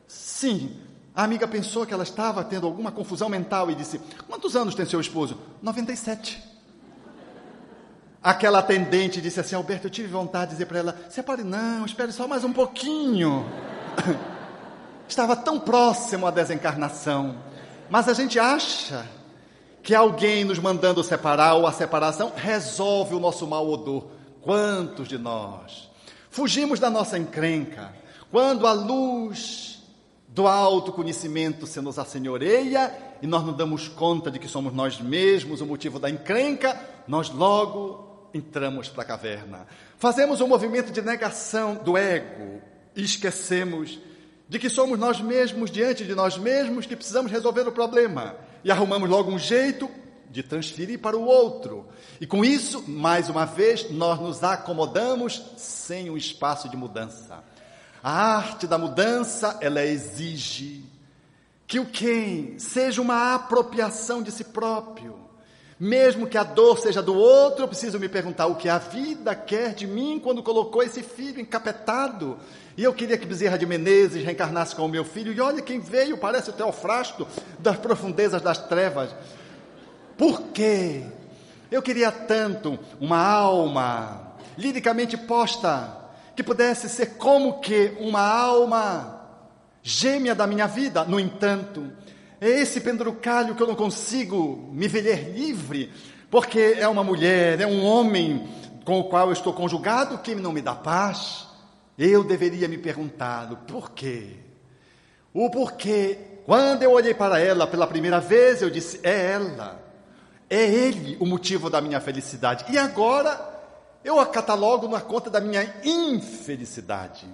Sim. A amiga pensou que ela estava tendo alguma confusão mental e disse: Quantos anos tem seu esposo? 97. Aquela atendente disse assim: Alberto, eu tive vontade de dizer para ela: Separe, não, espere só mais um pouquinho. estava tão próximo à desencarnação. Mas a gente acha que alguém nos mandando separar ou a separação resolve o nosso mau odor. Quantos de nós fugimos da nossa encrenca quando a luz do autoconhecimento se nos assenhoreia e nós não damos conta de que somos nós mesmos o motivo da encrenca, nós logo entramos para a caverna. Fazemos um movimento de negação do ego e esquecemos de que somos nós mesmos diante de nós mesmos que precisamos resolver o problema e arrumamos logo um jeito de transferir para o outro. E com isso, mais uma vez, nós nos acomodamos sem um espaço de mudança. A arte da mudança, ela exige que o quem seja uma apropriação de si próprio. Mesmo que a dor seja do outro, eu preciso me perguntar o que a vida quer de mim quando colocou esse filho encapetado. E eu queria que Bezerra de Menezes reencarnasse com o meu filho. E olha quem veio, parece o Teofrasto das profundezas das trevas. Por quê? Eu queria tanto uma alma liricamente posta que pudesse ser como que uma alma gêmea da minha vida. No entanto, é esse penduricalho que eu não consigo me ver livre, porque é uma mulher, é um homem com o qual eu estou conjugado que não me dá paz. Eu deveria me perguntar o porquê. O porquê. Quando eu olhei para ela pela primeira vez, eu disse: é ela. É ele o motivo da minha felicidade. E agora eu a catalogo na conta da minha infelicidade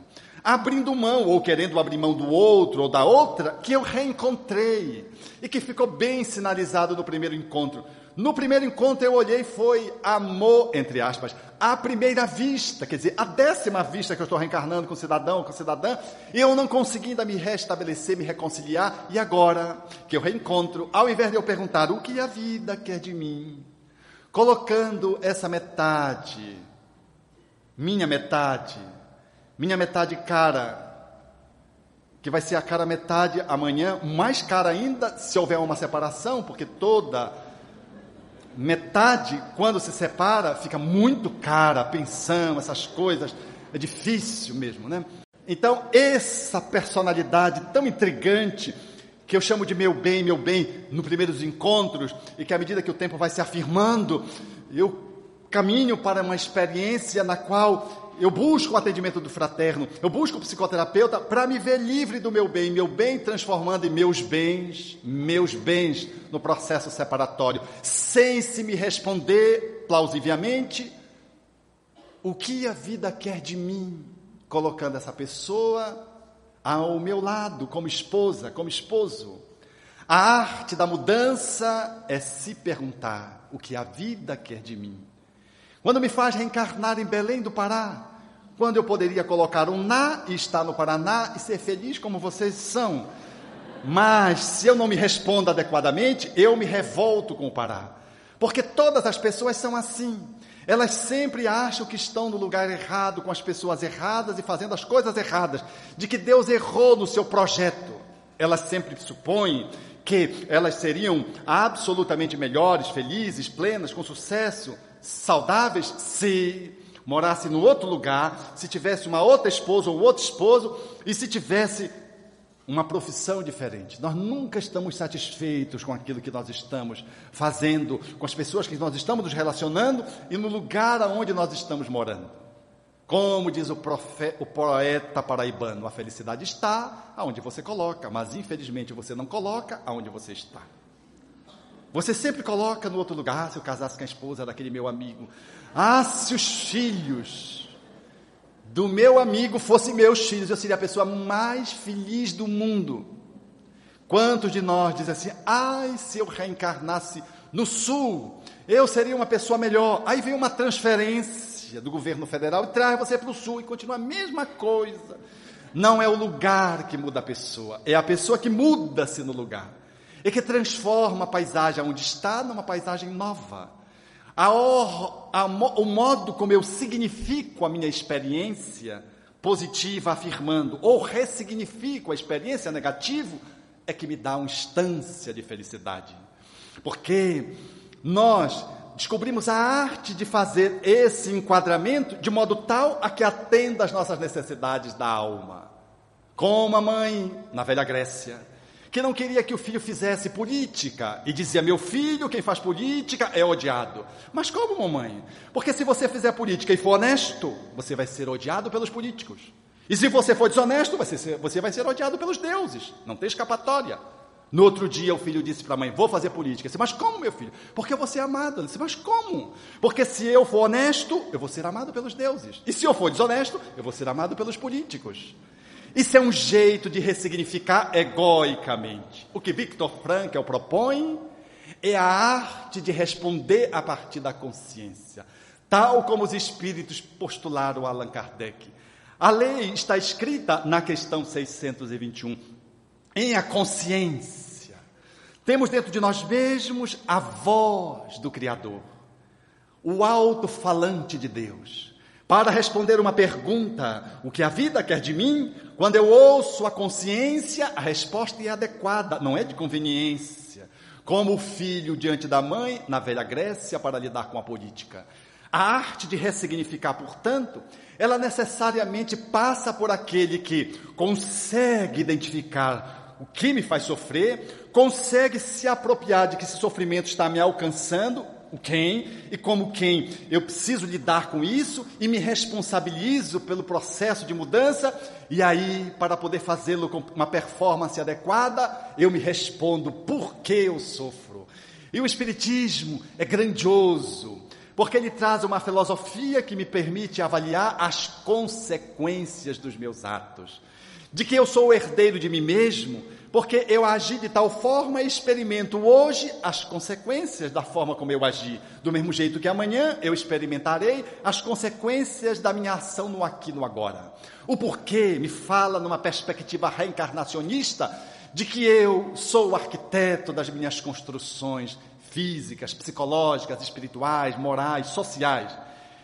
abrindo mão, ou querendo abrir mão do outro ou da outra, que eu reencontrei e que ficou bem sinalizado no primeiro encontro. No primeiro encontro eu olhei foi amor, entre aspas, à primeira vista, quer dizer, a décima vista que eu estou reencarnando com o cidadão, com a cidadã, e eu não consegui ainda me restabelecer, me reconciliar, e agora que eu reencontro, ao invés de eu perguntar o que a vida quer de mim, colocando essa metade, minha metade, minha metade cara, que vai ser a cara metade amanhã, mais cara ainda se houver uma separação, porque toda metade, quando se separa, fica muito cara, a pensão, essas coisas, é difícil mesmo, né? Então, essa personalidade tão intrigante, que eu chamo de meu bem, meu bem, nos primeiros encontros, e que à medida que o tempo vai se afirmando, eu caminho para uma experiência na qual eu busco o atendimento do fraterno, eu busco o psicoterapeuta para me ver livre do meu bem, meu bem transformando em meus bens, meus bens no processo separatório, sem se me responder plausivelmente o que a vida quer de mim, colocando essa pessoa ao meu lado, como esposa, como esposo. A arte da mudança é se perguntar o que a vida quer de mim. Quando me faz reencarnar em Belém do Pará, quando eu poderia colocar um na e estar no Paraná e ser feliz como vocês são. Mas se eu não me respondo adequadamente, eu me revolto com o Pará. Porque todas as pessoas são assim. Elas sempre acham que estão no lugar errado, com as pessoas erradas e fazendo as coisas erradas, de que Deus errou no seu projeto. Elas sempre supõem que elas seriam absolutamente melhores, felizes, plenas, com sucesso, saudáveis, se morasse no outro lugar, se tivesse uma outra esposa ou outro esposo e se tivesse uma profissão diferente. Nós nunca estamos satisfeitos com aquilo que nós estamos fazendo, com as pessoas que nós estamos nos relacionando e no lugar aonde nós estamos morando. Como diz o, profe, o poeta paraibano, a felicidade está aonde você coloca, mas infelizmente você não coloca aonde você está. Você sempre coloca no outro lugar, ah, se eu casasse com a esposa daquele meu amigo. Ah, se os filhos do meu amigo fossem meus filhos, eu seria a pessoa mais feliz do mundo. Quantos de nós dizem assim, ai, se eu reencarnasse no sul, eu seria uma pessoa melhor. Aí vem uma transferência do governo federal e traz você para o sul e continua a mesma coisa. Não é o lugar que muda a pessoa, é a pessoa que muda-se no lugar e que transforma a paisagem onde está numa paisagem nova. A or, a, o modo como eu significo a minha experiência positiva, afirmando, ou ressignifico a experiência negativa, é que me dá uma instância de felicidade. Porque nós descobrimos a arte de fazer esse enquadramento de modo tal a que atenda às nossas necessidades da alma. Como a mãe na velha Grécia que não queria que o filho fizesse política e dizia: Meu filho, quem faz política é odiado. Mas como, mamãe? Porque se você fizer política e for honesto, você vai ser odiado pelos políticos. E se você for desonesto, você, você vai ser odiado pelos deuses. Não tem escapatória. No outro dia, o filho disse para a mãe: Vou fazer política. disse, mas como, meu filho? Porque vou ser amado. Ele disse, mas como? Porque se eu for honesto, eu vou ser amado pelos deuses. E se eu for desonesto, eu vou ser amado pelos políticos. Isso é um jeito de ressignificar egoicamente. O que Victor Frankl propõe é a arte de responder a partir da consciência, tal como os espíritos postularam Allan Kardec. A lei está escrita na questão 621, em a consciência. Temos dentro de nós mesmos a voz do Criador, o alto-falante de Deus. Para responder uma pergunta, o que a vida quer de mim, quando eu ouço a consciência, a resposta é adequada, não é de conveniência. Como o filho diante da mãe, na velha Grécia, para lidar com a política. A arte de ressignificar, portanto, ela necessariamente passa por aquele que consegue identificar o que me faz sofrer, consegue se apropriar de que esse sofrimento está me alcançando, o quem, e como quem eu preciso lidar com isso e me responsabilizo pelo processo de mudança, e aí, para poder fazê-lo com uma performance adequada, eu me respondo por que eu sofro. E o Espiritismo é grandioso, porque ele traz uma filosofia que me permite avaliar as consequências dos meus atos. De que eu sou o herdeiro de mim mesmo, porque eu agi de tal forma e experimento hoje as consequências da forma como eu agi. Do mesmo jeito que amanhã eu experimentarei as consequências da minha ação no aqui no agora. O porquê me fala numa perspectiva reencarnacionista de que eu sou o arquiteto das minhas construções físicas, psicológicas, espirituais, morais, sociais,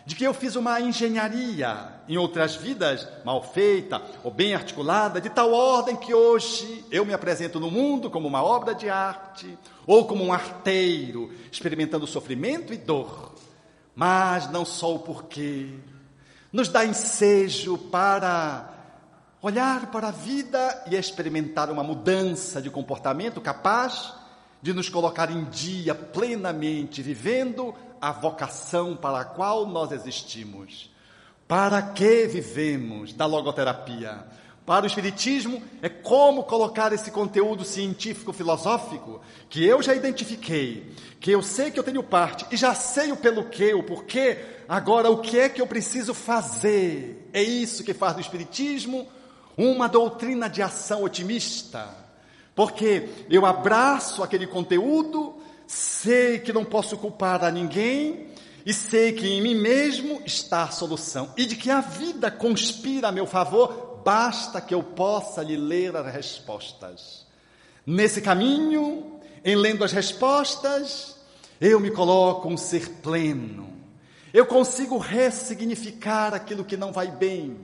de que eu fiz uma engenharia em outras vidas mal feita ou bem articulada, de tal ordem que hoje eu me apresento no mundo como uma obra de arte ou como um arteiro, experimentando sofrimento e dor. Mas não só o porquê, nos dá ensejo para olhar para a vida e experimentar uma mudança de comportamento capaz de nos colocar em dia plenamente, vivendo a vocação para a qual nós existimos. Para que vivemos da logoterapia? Para o Espiritismo, é como colocar esse conteúdo científico-filosófico que eu já identifiquei, que eu sei que eu tenho parte e já sei o pelo que, o porquê. Agora, o que é que eu preciso fazer? É isso que faz do Espiritismo uma doutrina de ação otimista porque eu abraço aquele conteúdo, sei que não posso culpar a ninguém e sei que em mim mesmo está a solução e de que a vida conspira a meu favor, basta que eu possa lhe ler as respostas. Nesse caminho, em lendo as respostas, eu me coloco um ser pleno. Eu consigo ressignificar aquilo que não vai bem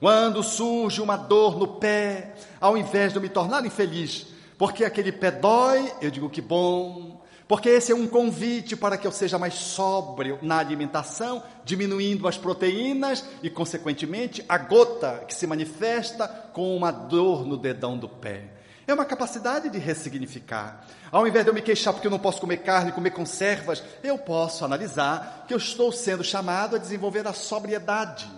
quando surge uma dor no pé, ao invés de eu me tornar infeliz, porque aquele pé dói, eu digo que bom, porque esse é um convite para que eu seja mais sóbrio na alimentação, diminuindo as proteínas e, consequentemente, a gota que se manifesta com uma dor no dedão do pé. É uma capacidade de ressignificar. Ao invés de eu me queixar porque eu não posso comer carne, comer conservas, eu posso analisar que eu estou sendo chamado a desenvolver a sobriedade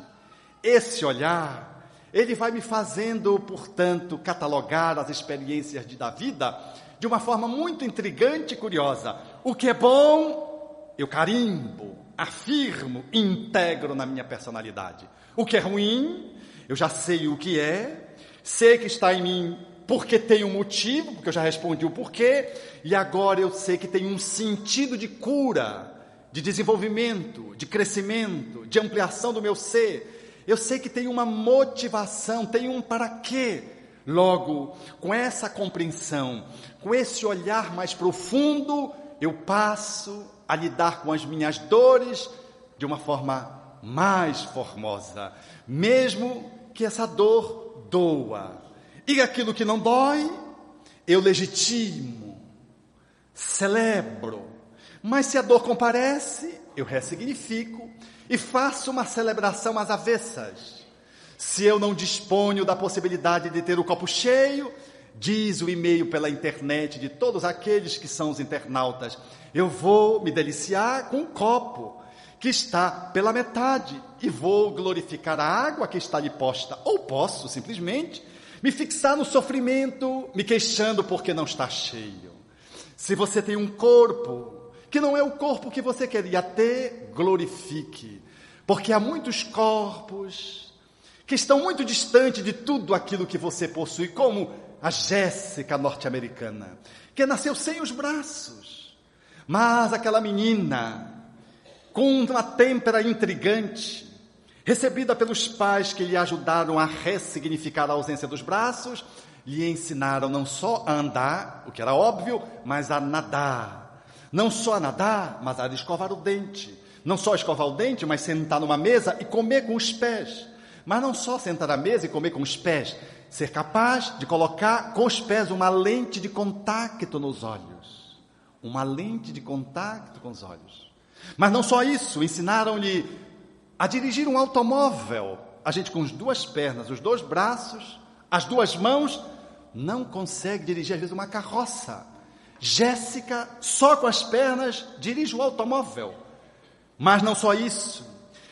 esse olhar, ele vai me fazendo, portanto, catalogar as experiências de, da vida de uma forma muito intrigante e curiosa. O que é bom, eu carimbo, afirmo, integro na minha personalidade. O que é ruim, eu já sei o que é, sei que está em mim porque tem um motivo, porque eu já respondi o porquê, e agora eu sei que tem um sentido de cura, de desenvolvimento, de crescimento, de ampliação do meu ser eu sei que tem uma motivação, tem um para quê. Logo, com essa compreensão, com esse olhar mais profundo, eu passo a lidar com as minhas dores de uma forma mais formosa, mesmo que essa dor doa. E aquilo que não dói, eu legitimo, celebro. Mas se a dor comparece, eu ressignifico e faço uma celebração às avessas. Se eu não disponho da possibilidade de ter o copo cheio, diz o e-mail pela internet de todos aqueles que são os internautas, eu vou me deliciar com um copo que está pela metade e vou glorificar a água que está ali posta. Ou posso simplesmente me fixar no sofrimento, me queixando porque não está cheio. Se você tem um corpo que não é o corpo que você queria ter, glorifique, porque há muitos corpos que estão muito distantes de tudo aquilo que você possui, como a Jéssica norte-americana, que nasceu sem os braços, mas aquela menina com uma têmpera intrigante, recebida pelos pais que lhe ajudaram a ressignificar a ausência dos braços, lhe ensinaram não só a andar, o que era óbvio, mas a nadar. Não só nadar, mas a escovar o dente. Não só escovar o dente, mas sentar numa mesa e comer com os pés. Mas não só sentar à mesa e comer com os pés, ser capaz de colocar com os pés uma lente de contato nos olhos. Uma lente de contato com os olhos. Mas não só isso, ensinaram-lhe a dirigir um automóvel. A gente com as duas pernas, os dois braços, as duas mãos, não consegue dirigir às vezes uma carroça. Jéssica, só com as pernas, dirige o automóvel. Mas não só isso,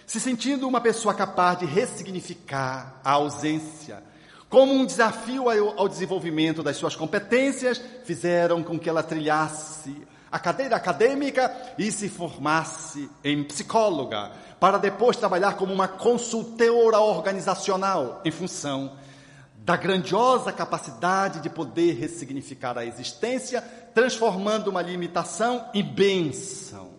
se sentindo uma pessoa capaz de ressignificar a ausência, como um desafio ao desenvolvimento das suas competências, fizeram com que ela trilhasse a cadeira acadêmica e se formasse em psicóloga, para depois trabalhar como uma consultora organizacional em função da grandiosa capacidade de poder ressignificar a existência, transformando uma limitação em bênção.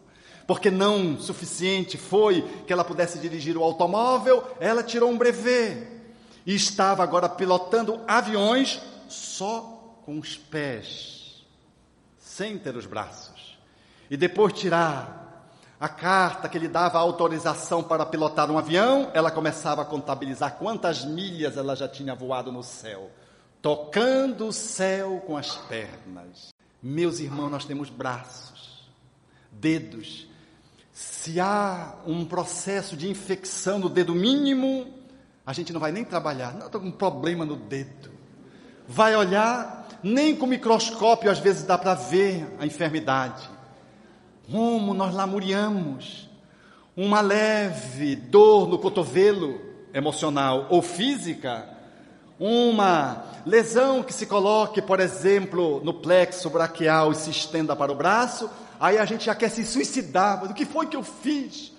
Porque não suficiente foi que ela pudesse dirigir o automóvel, ela tirou um brevet e estava agora pilotando aviões só com os pés, sem ter os braços. E depois tirar a carta que lhe dava autorização para pilotar um avião, ela começava a contabilizar quantas milhas ela já tinha voado no céu, tocando o céu com as pernas. Meus irmãos, nós temos braços, dedos. Se há um processo de infecção no dedo mínimo, a gente não vai nem trabalhar. Não, estou com um problema no dedo. Vai olhar, nem com microscópio às vezes dá para ver a enfermidade como nós lamuriamos, uma leve dor no cotovelo emocional ou física, uma lesão que se coloque, por exemplo, no plexo braquial e se estenda para o braço, aí a gente já quer se suicidar. Mas o que foi que eu fiz?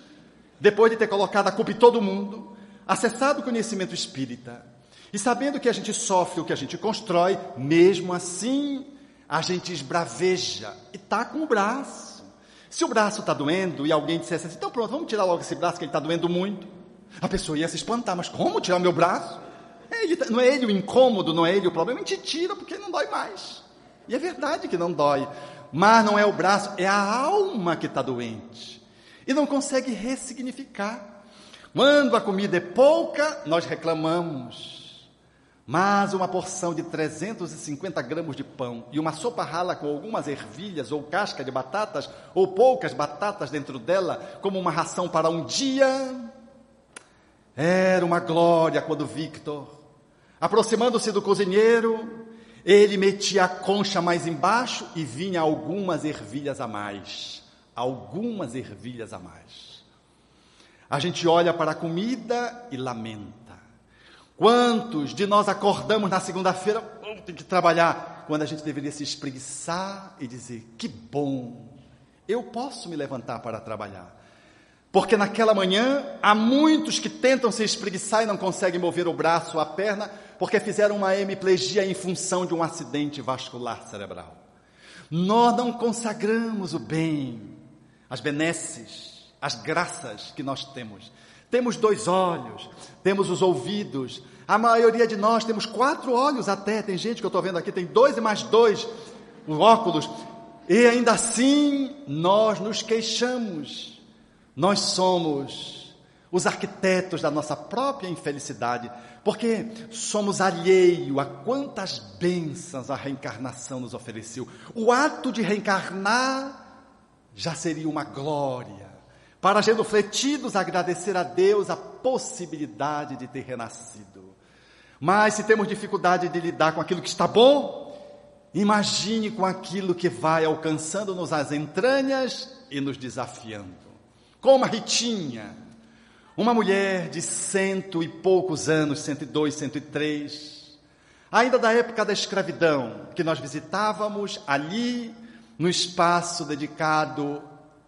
Depois de ter colocado a culpa em todo mundo, acessado o conhecimento espírita e sabendo que a gente sofre o que a gente constrói, mesmo assim a gente esbraveja e está com o braço. Se o braço está doendo e alguém dissesse assim, então pronto, vamos tirar logo esse braço que ele está doendo muito. A pessoa ia se espantar, mas como tirar meu braço? É não é ele o incômodo, não é ele o problema, a gente tira porque não dói mais. E é verdade que não dói, mas não é o braço, é a alma que está doente. E não consegue ressignificar. Quando a comida é pouca, nós reclamamos. Mas uma porção de 350 gramas de pão e uma sopa rala com algumas ervilhas ou casca de batatas ou poucas batatas dentro dela, como uma ração para um dia, era uma glória quando Victor, aproximando-se do cozinheiro, ele metia a concha mais embaixo e vinha algumas ervilhas a mais. Algumas ervilhas a mais. A gente olha para a comida e lamenta. Quantos de nós acordamos na segunda-feira, tem que trabalhar, quando a gente deveria se espreguiçar e dizer: que bom, eu posso me levantar para trabalhar. Porque naquela manhã há muitos que tentam se espreguiçar e não conseguem mover o braço ou a perna, porque fizeram uma hemiplegia em função de um acidente vascular cerebral. Nós não consagramos o bem, as benesses, as graças que nós temos. Temos dois olhos, temos os ouvidos, a maioria de nós temos quatro olhos até. Tem gente que eu estou vendo aqui, tem dois e mais dois óculos. E ainda assim, nós nos queixamos. Nós somos os arquitetos da nossa própria infelicidade, porque somos alheio a quantas bênçãos a reencarnação nos ofereceu. O ato de reencarnar já seria uma glória. Para genufletidos agradecer a Deus a possibilidade de ter renascido. Mas se temos dificuldade de lidar com aquilo que está bom, imagine com aquilo que vai alcançando-nos as entranhas e nos desafiando. Como a Ritinha, uma mulher de cento e poucos anos, 102, 103, ainda da época da escravidão, que nós visitávamos ali no espaço dedicado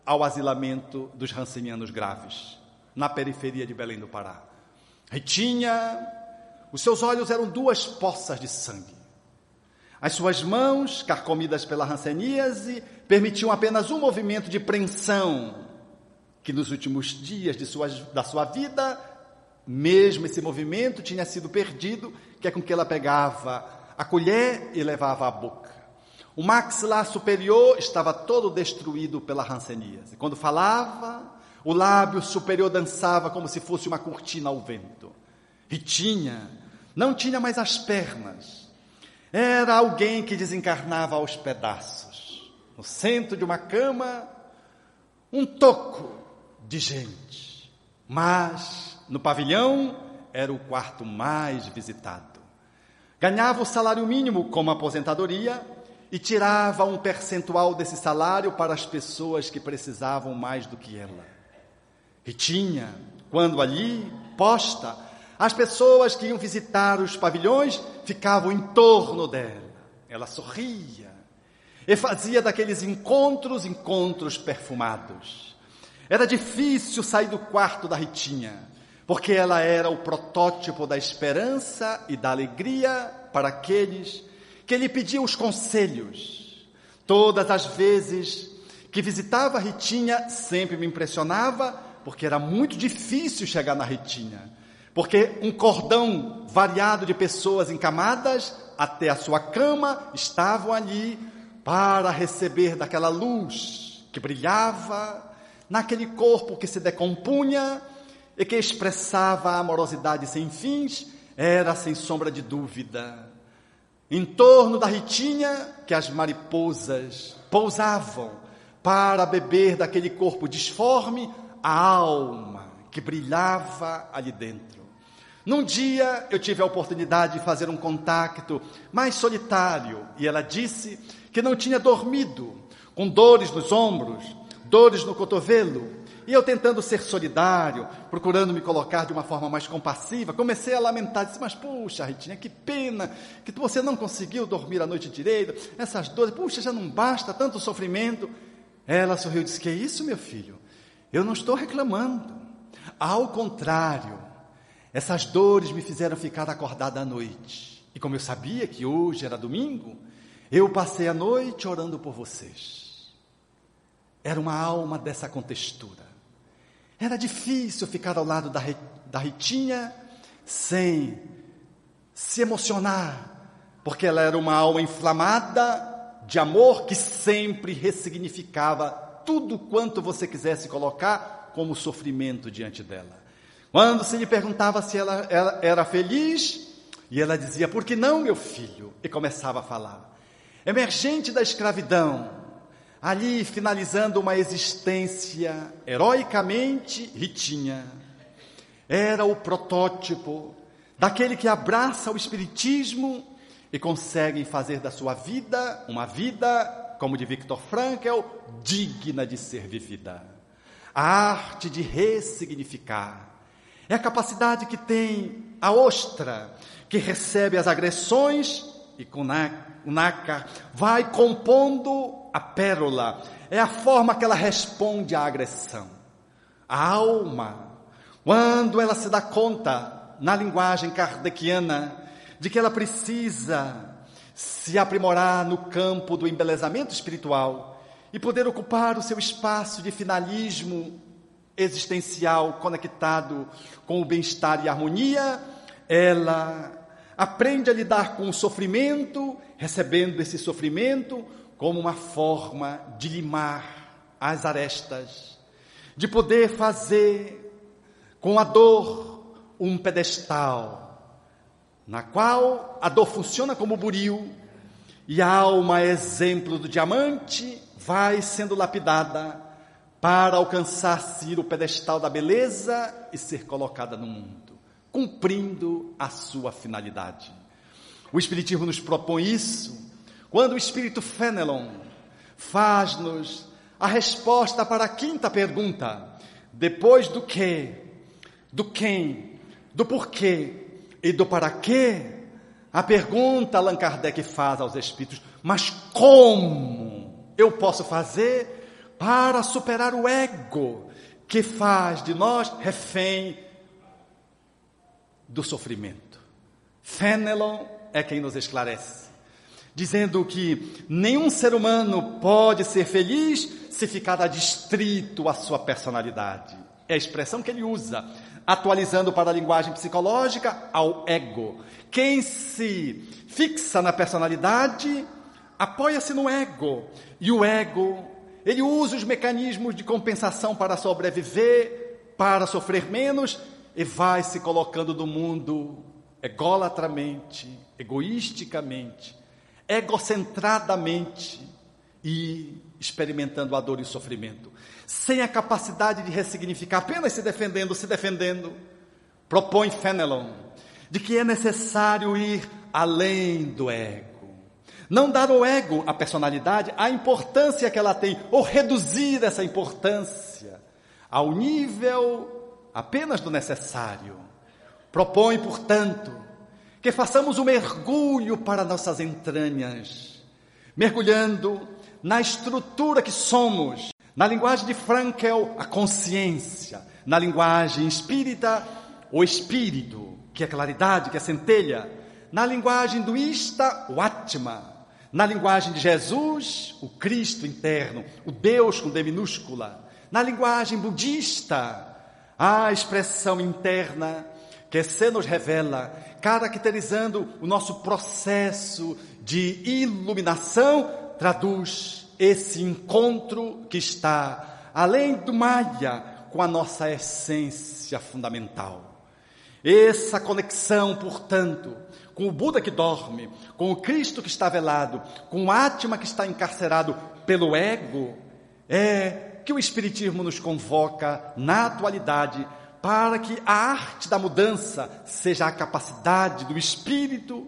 ao asilamento dos rancenianos graves, na periferia de Belém do Pará. Ritinha, os seus olhos eram duas poças de sangue. As suas mãos, carcomidas pela ranceníase, permitiam apenas um movimento de preensão, que nos últimos dias de sua, da sua vida, mesmo esse movimento tinha sido perdido, que é com que ela pegava a colher e levava à boca. O maxilar superior estava todo destruído pela ranceníase. Quando falava, o lábio superior dançava como se fosse uma cortina ao vento. Ritinha não tinha mais as pernas. Era alguém que desencarnava aos pedaços. No centro de uma cama, um toco de gente. Mas no pavilhão era o quarto mais visitado. Ganhava o salário mínimo como aposentadoria e tirava um percentual desse salário para as pessoas que precisavam mais do que ela. E tinha, quando ali, posta, as pessoas que iam visitar os pavilhões ficavam em torno dela. Ela sorria e fazia daqueles encontros encontros perfumados. Era difícil sair do quarto da Ritinha, porque ela era o protótipo da esperança e da alegria para aqueles que lhe pediam os conselhos. Todas as vezes que visitava a Ritinha, sempre me impressionava, porque era muito difícil chegar na Ritinha. Porque um cordão variado de pessoas encamadas até a sua cama estavam ali para receber daquela luz que brilhava naquele corpo que se decompunha e que expressava a amorosidade sem fins, era sem sombra de dúvida. Em torno da ritinha que as mariposas pousavam para beber daquele corpo disforme a alma que brilhava ali dentro. Num dia eu tive a oportunidade de fazer um contato mais solitário e ela disse que não tinha dormido, com dores nos ombros, dores no cotovelo. E eu tentando ser solidário, procurando me colocar de uma forma mais compassiva, comecei a lamentar, disse, mas puxa, Ritinha, que pena que você não conseguiu dormir a noite direito, essas dores, puxa, já não basta tanto sofrimento. Ela sorriu e disse, que é isso, meu filho? Eu não estou reclamando. Ao contrário, essas dores me fizeram ficar acordada à noite. E como eu sabia que hoje era domingo, eu passei a noite orando por vocês. Era uma alma dessa contextura. Era difícil ficar ao lado da, da Ritinha sem se emocionar, porque ela era uma alma inflamada de amor que sempre ressignificava tudo quanto você quisesse colocar como sofrimento diante dela. Quando se lhe perguntava se ela, ela era feliz, e ela dizia: Por que não, meu filho? E começava a falar. Emergente da escravidão, ali finalizando uma existência heroicamente ritinha, era o protótipo daquele que abraça o Espiritismo e consegue fazer da sua vida uma vida, como de Viktor Frankl, digna de ser vivida. A arte de ressignificar é a capacidade que tem a ostra, que recebe as agressões e com vai compondo a pérola. É a forma que ela responde à agressão. A alma, quando ela se dá conta, na linguagem kardeciana, de que ela precisa se aprimorar no campo do embelezamento espiritual e poder ocupar o seu espaço de finalismo existencial conectado com o bem-estar e harmonia, ela aprende a lidar com o sofrimento, recebendo esse sofrimento como uma forma de limar as arestas, de poder fazer com a dor um pedestal, na qual a dor funciona como buril e a alma, exemplo do diamante, vai sendo lapidada para alcançar-se o pedestal da beleza e ser colocada no mundo, cumprindo a sua finalidade. O Espiritismo nos propõe isso quando o Espírito Fenelon faz-nos a resposta para a quinta pergunta, depois do que, do quem, do porquê e do para quê, A pergunta Allan Kardec faz aos espíritos: mas como eu posso fazer para superar o ego que faz de nós refém do sofrimento? Fenelon é quem nos esclarece, dizendo que nenhum ser humano pode ser feliz se ficar adstrito à sua personalidade. É a expressão que ele usa, atualizando para a linguagem psicológica ao ego. Quem se fixa na personalidade apoia-se no ego. E o ego, ele usa os mecanismos de compensação para sobreviver, para sofrer menos e vai se colocando no mundo egolatramente, egoisticamente, egocentradamente e experimentando a dor e o sofrimento, sem a capacidade de ressignificar, apenas se defendendo, se defendendo. Propõe Fenelon de que é necessário ir além do ego. Não dar ao ego, a personalidade, a importância que ela tem, ou reduzir essa importância ao nível apenas do necessário. Propõe, portanto, que façamos um mergulho para nossas entranhas, mergulhando na estrutura que somos, na linguagem de Frankel, a consciência, na linguagem espírita, o espírito, que é claridade, que é centelha, na linguagem do o Atma, na linguagem de Jesus, o Cristo interno, o Deus com D minúscula, na linguagem budista, a expressão interna que se nos revela, caracterizando o nosso processo de iluminação, traduz esse encontro que está além do Maya com a nossa essência fundamental. Essa conexão, portanto, com o Buda que dorme, com o Cristo que está velado, com o Atma que está encarcerado pelo ego, é que o Espiritismo nos convoca na atualidade para que a arte da mudança seja a capacidade do espírito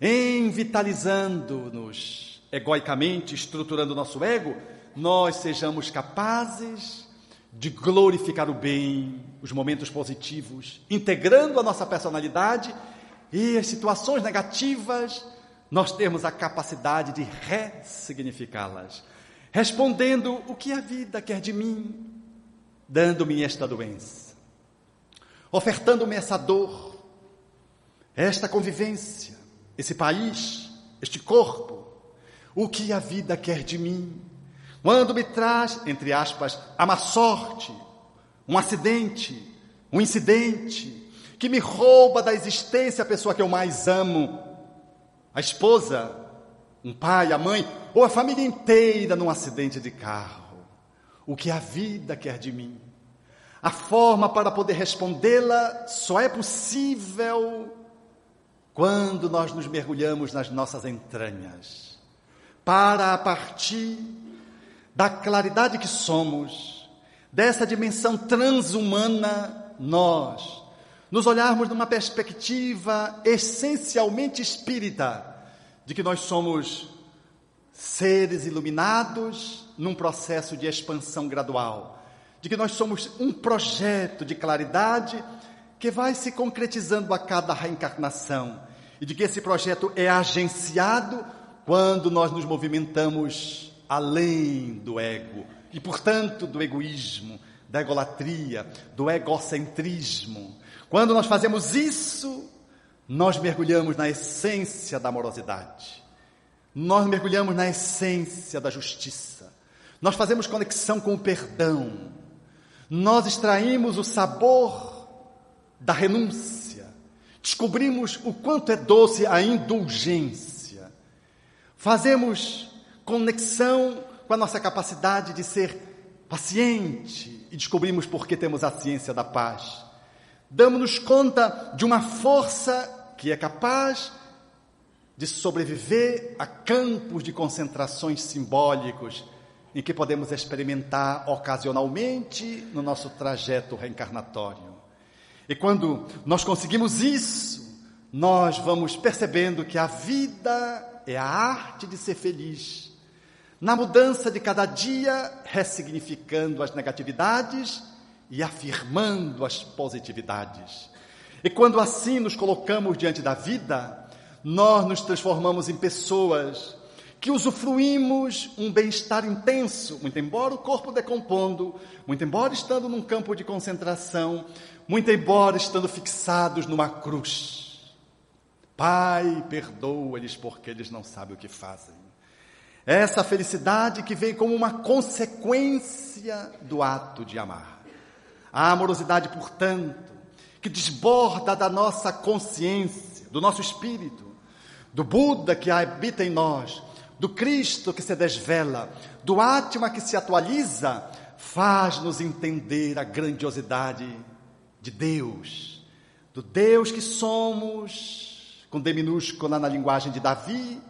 em vitalizando-nos egoicamente, estruturando nosso ego, nós sejamos capazes de glorificar o bem, os momentos positivos, integrando a nossa personalidade e as situações negativas, nós temos a capacidade de ressignificá-las, respondendo o que a vida quer de mim, dando-me esta doença ofertando-me essa dor, esta convivência, esse país, este corpo, o que a vida quer de mim. Quando me traz, entre aspas, a má sorte, um acidente, um incidente, que me rouba da existência a pessoa que eu mais amo, a esposa, um pai, a mãe, ou a família inteira num acidente de carro. O que a vida quer de mim. A forma para poder respondê-la só é possível quando nós nos mergulhamos nas nossas entranhas, para a partir da claridade que somos, dessa dimensão transhumana, nós nos olharmos numa perspectiva essencialmente espírita, de que nós somos seres iluminados num processo de expansão gradual de que nós somos um projeto de claridade que vai se concretizando a cada reencarnação e de que esse projeto é agenciado quando nós nos movimentamos além do ego e, portanto, do egoísmo, da egolatria, do egocentrismo. Quando nós fazemos isso, nós mergulhamos na essência da amorosidade. Nós mergulhamos na essência da justiça. Nós fazemos conexão com o perdão nós extraímos o sabor da renúncia, descobrimos o quanto é doce a indulgência, fazemos conexão com a nossa capacidade de ser paciente e descobrimos por que temos a ciência da paz. Damos-nos conta de uma força que é capaz de sobreviver a campos de concentrações simbólicos em que podemos experimentar ocasionalmente no nosso trajeto reencarnatório. E quando nós conseguimos isso, nós vamos percebendo que a vida é a arte de ser feliz. Na mudança de cada dia, ressignificando as negatividades e afirmando as positividades. E quando assim nos colocamos diante da vida, nós nos transformamos em pessoas que usufruímos um bem-estar intenso, muito embora o corpo decompondo, muito embora estando num campo de concentração, muito embora estando fixados numa cruz. Pai, perdoa-lhes porque eles não sabem o que fazem. Essa felicidade que vem como uma consequência do ato de amar. A amorosidade, portanto, que desborda da nossa consciência, do nosso espírito, do Buda que habita em nós, do Cristo que se desvela, do Atma que se atualiza, faz-nos entender a grandiosidade de Deus, do Deus que somos, com D minúscula na linguagem de Davi,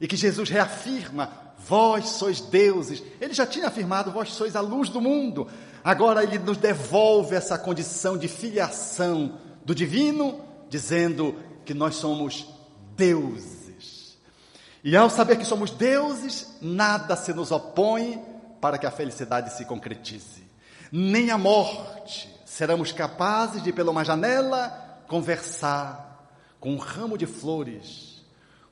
e que Jesus reafirma: vós sois deuses. Ele já tinha afirmado: vós sois a luz do mundo. Agora ele nos devolve essa condição de filiação do divino, dizendo que nós somos deuses. E ao saber que somos deuses, nada se nos opõe para que a felicidade se concretize. Nem a morte seremos capazes de, pela uma janela, conversar com um ramo de flores,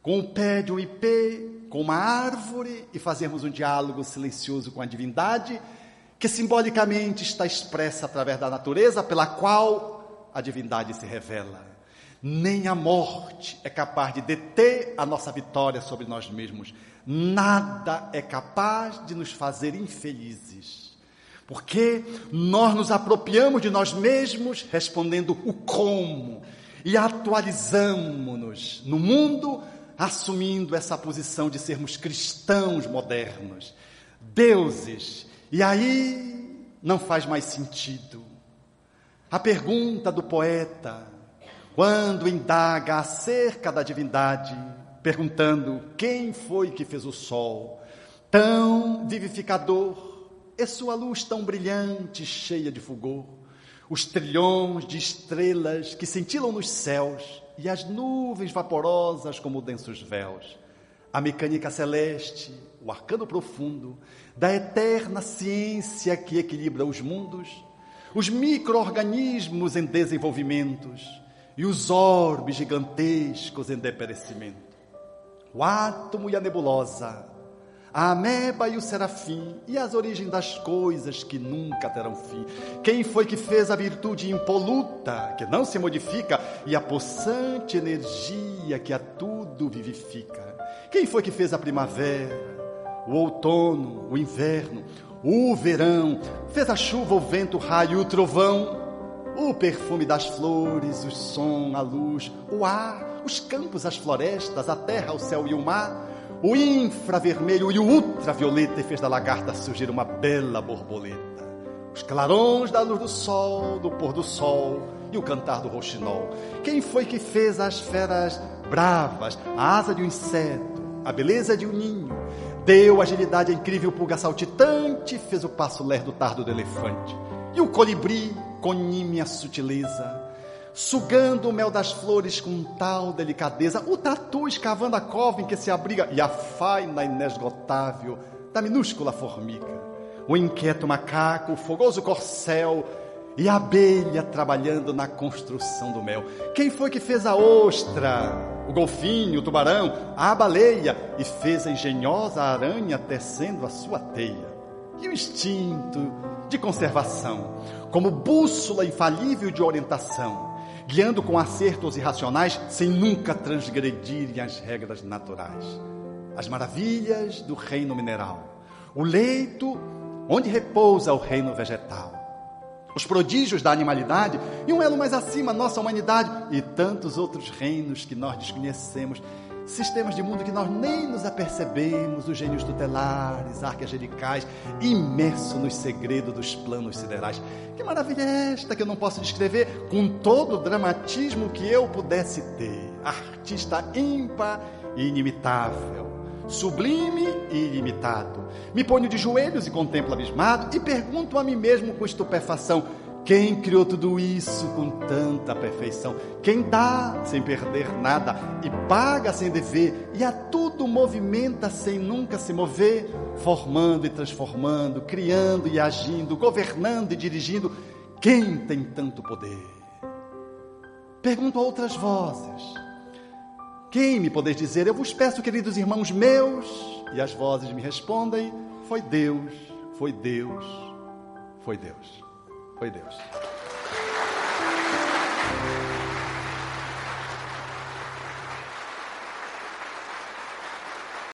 com o pé de um ipê, com uma árvore e fazermos um diálogo silencioso com a divindade, que simbolicamente está expressa através da natureza pela qual a divindade se revela nem a morte é capaz de deter a nossa vitória sobre nós mesmos. Nada é capaz de nos fazer infelizes. Porque nós nos apropriamos de nós mesmos respondendo o como e atualizamos-nos no mundo assumindo essa posição de sermos cristãos modernos, deuses. E aí não faz mais sentido. A pergunta do poeta quando indaga acerca da divindade, perguntando quem foi que fez o sol, tão vivificador, e sua luz tão brilhante, cheia de fulgor, os trilhões de estrelas que cintilam nos céus e as nuvens vaporosas como densos véus, a mecânica celeste, o arcano profundo da eterna ciência que equilibra os mundos, os micro-organismos em desenvolvimentos, e os orbes gigantescos em deperecimento. O átomo e a nebulosa, a ameba e o serafim, e as origens das coisas que nunca terão fim. Quem foi que fez a virtude impoluta, que não se modifica, e a possante energia que a tudo vivifica? Quem foi que fez a primavera, o outono, o inverno, o verão, fez a chuva, o vento, o raio, o trovão? O perfume das flores, o som, a luz, o ar, os campos, as florestas, a terra, o céu e o mar, o infravermelho e o ultravioleta, fez da lagarta surgir uma bela borboleta. Os clarões da luz do sol, do pôr do sol e o cantar do roxinol. Quem foi que fez as feras bravas, a asa de um inseto, a beleza de um ninho? Deu agilidade à incrível pulga saltitante, fez o passo lerdo tardo do elefante. E o colibri, com nímia sutileza, sugando o mel das flores com tal delicadeza, o tatu escavando a cova em que se abriga, e a faina inesgotável da minúscula formiga, o inquieto macaco, o fogoso corcel, e a abelha trabalhando na construção do mel. Quem foi que fez a ostra, o golfinho, o tubarão, a baleia e fez a engenhosa aranha tecendo a sua teia? E o instinto de conservação, como bússola infalível de orientação, guiando com acertos irracionais sem nunca transgredirem as regras naturais. As maravilhas do reino mineral, o leito onde repousa o reino vegetal, os prodígios da animalidade e um elo mais acima, nossa humanidade e tantos outros reinos que nós desconhecemos sistemas de mundo que nós nem nos apercebemos, os gênios tutelares, arqueangelicais, imerso nos segredos dos planos siderais. Que maravilha é esta que eu não posso descrever com todo o dramatismo que eu pudesse ter. Artista ímpar e inimitável, sublime e ilimitado. Me ponho de joelhos e contemplo abismado e pergunto a mim mesmo com estupefação: quem criou tudo isso com tanta perfeição? Quem dá sem perder nada e paga sem dever e a tudo movimenta sem nunca se mover, formando e transformando, criando e agindo, governando e dirigindo. Quem tem tanto poder? Pergunto a outras vozes. Quem me podeis dizer? Eu vos peço, queridos irmãos meus. E as vozes me respondem: Foi Deus, foi Deus, foi Deus, foi Deus.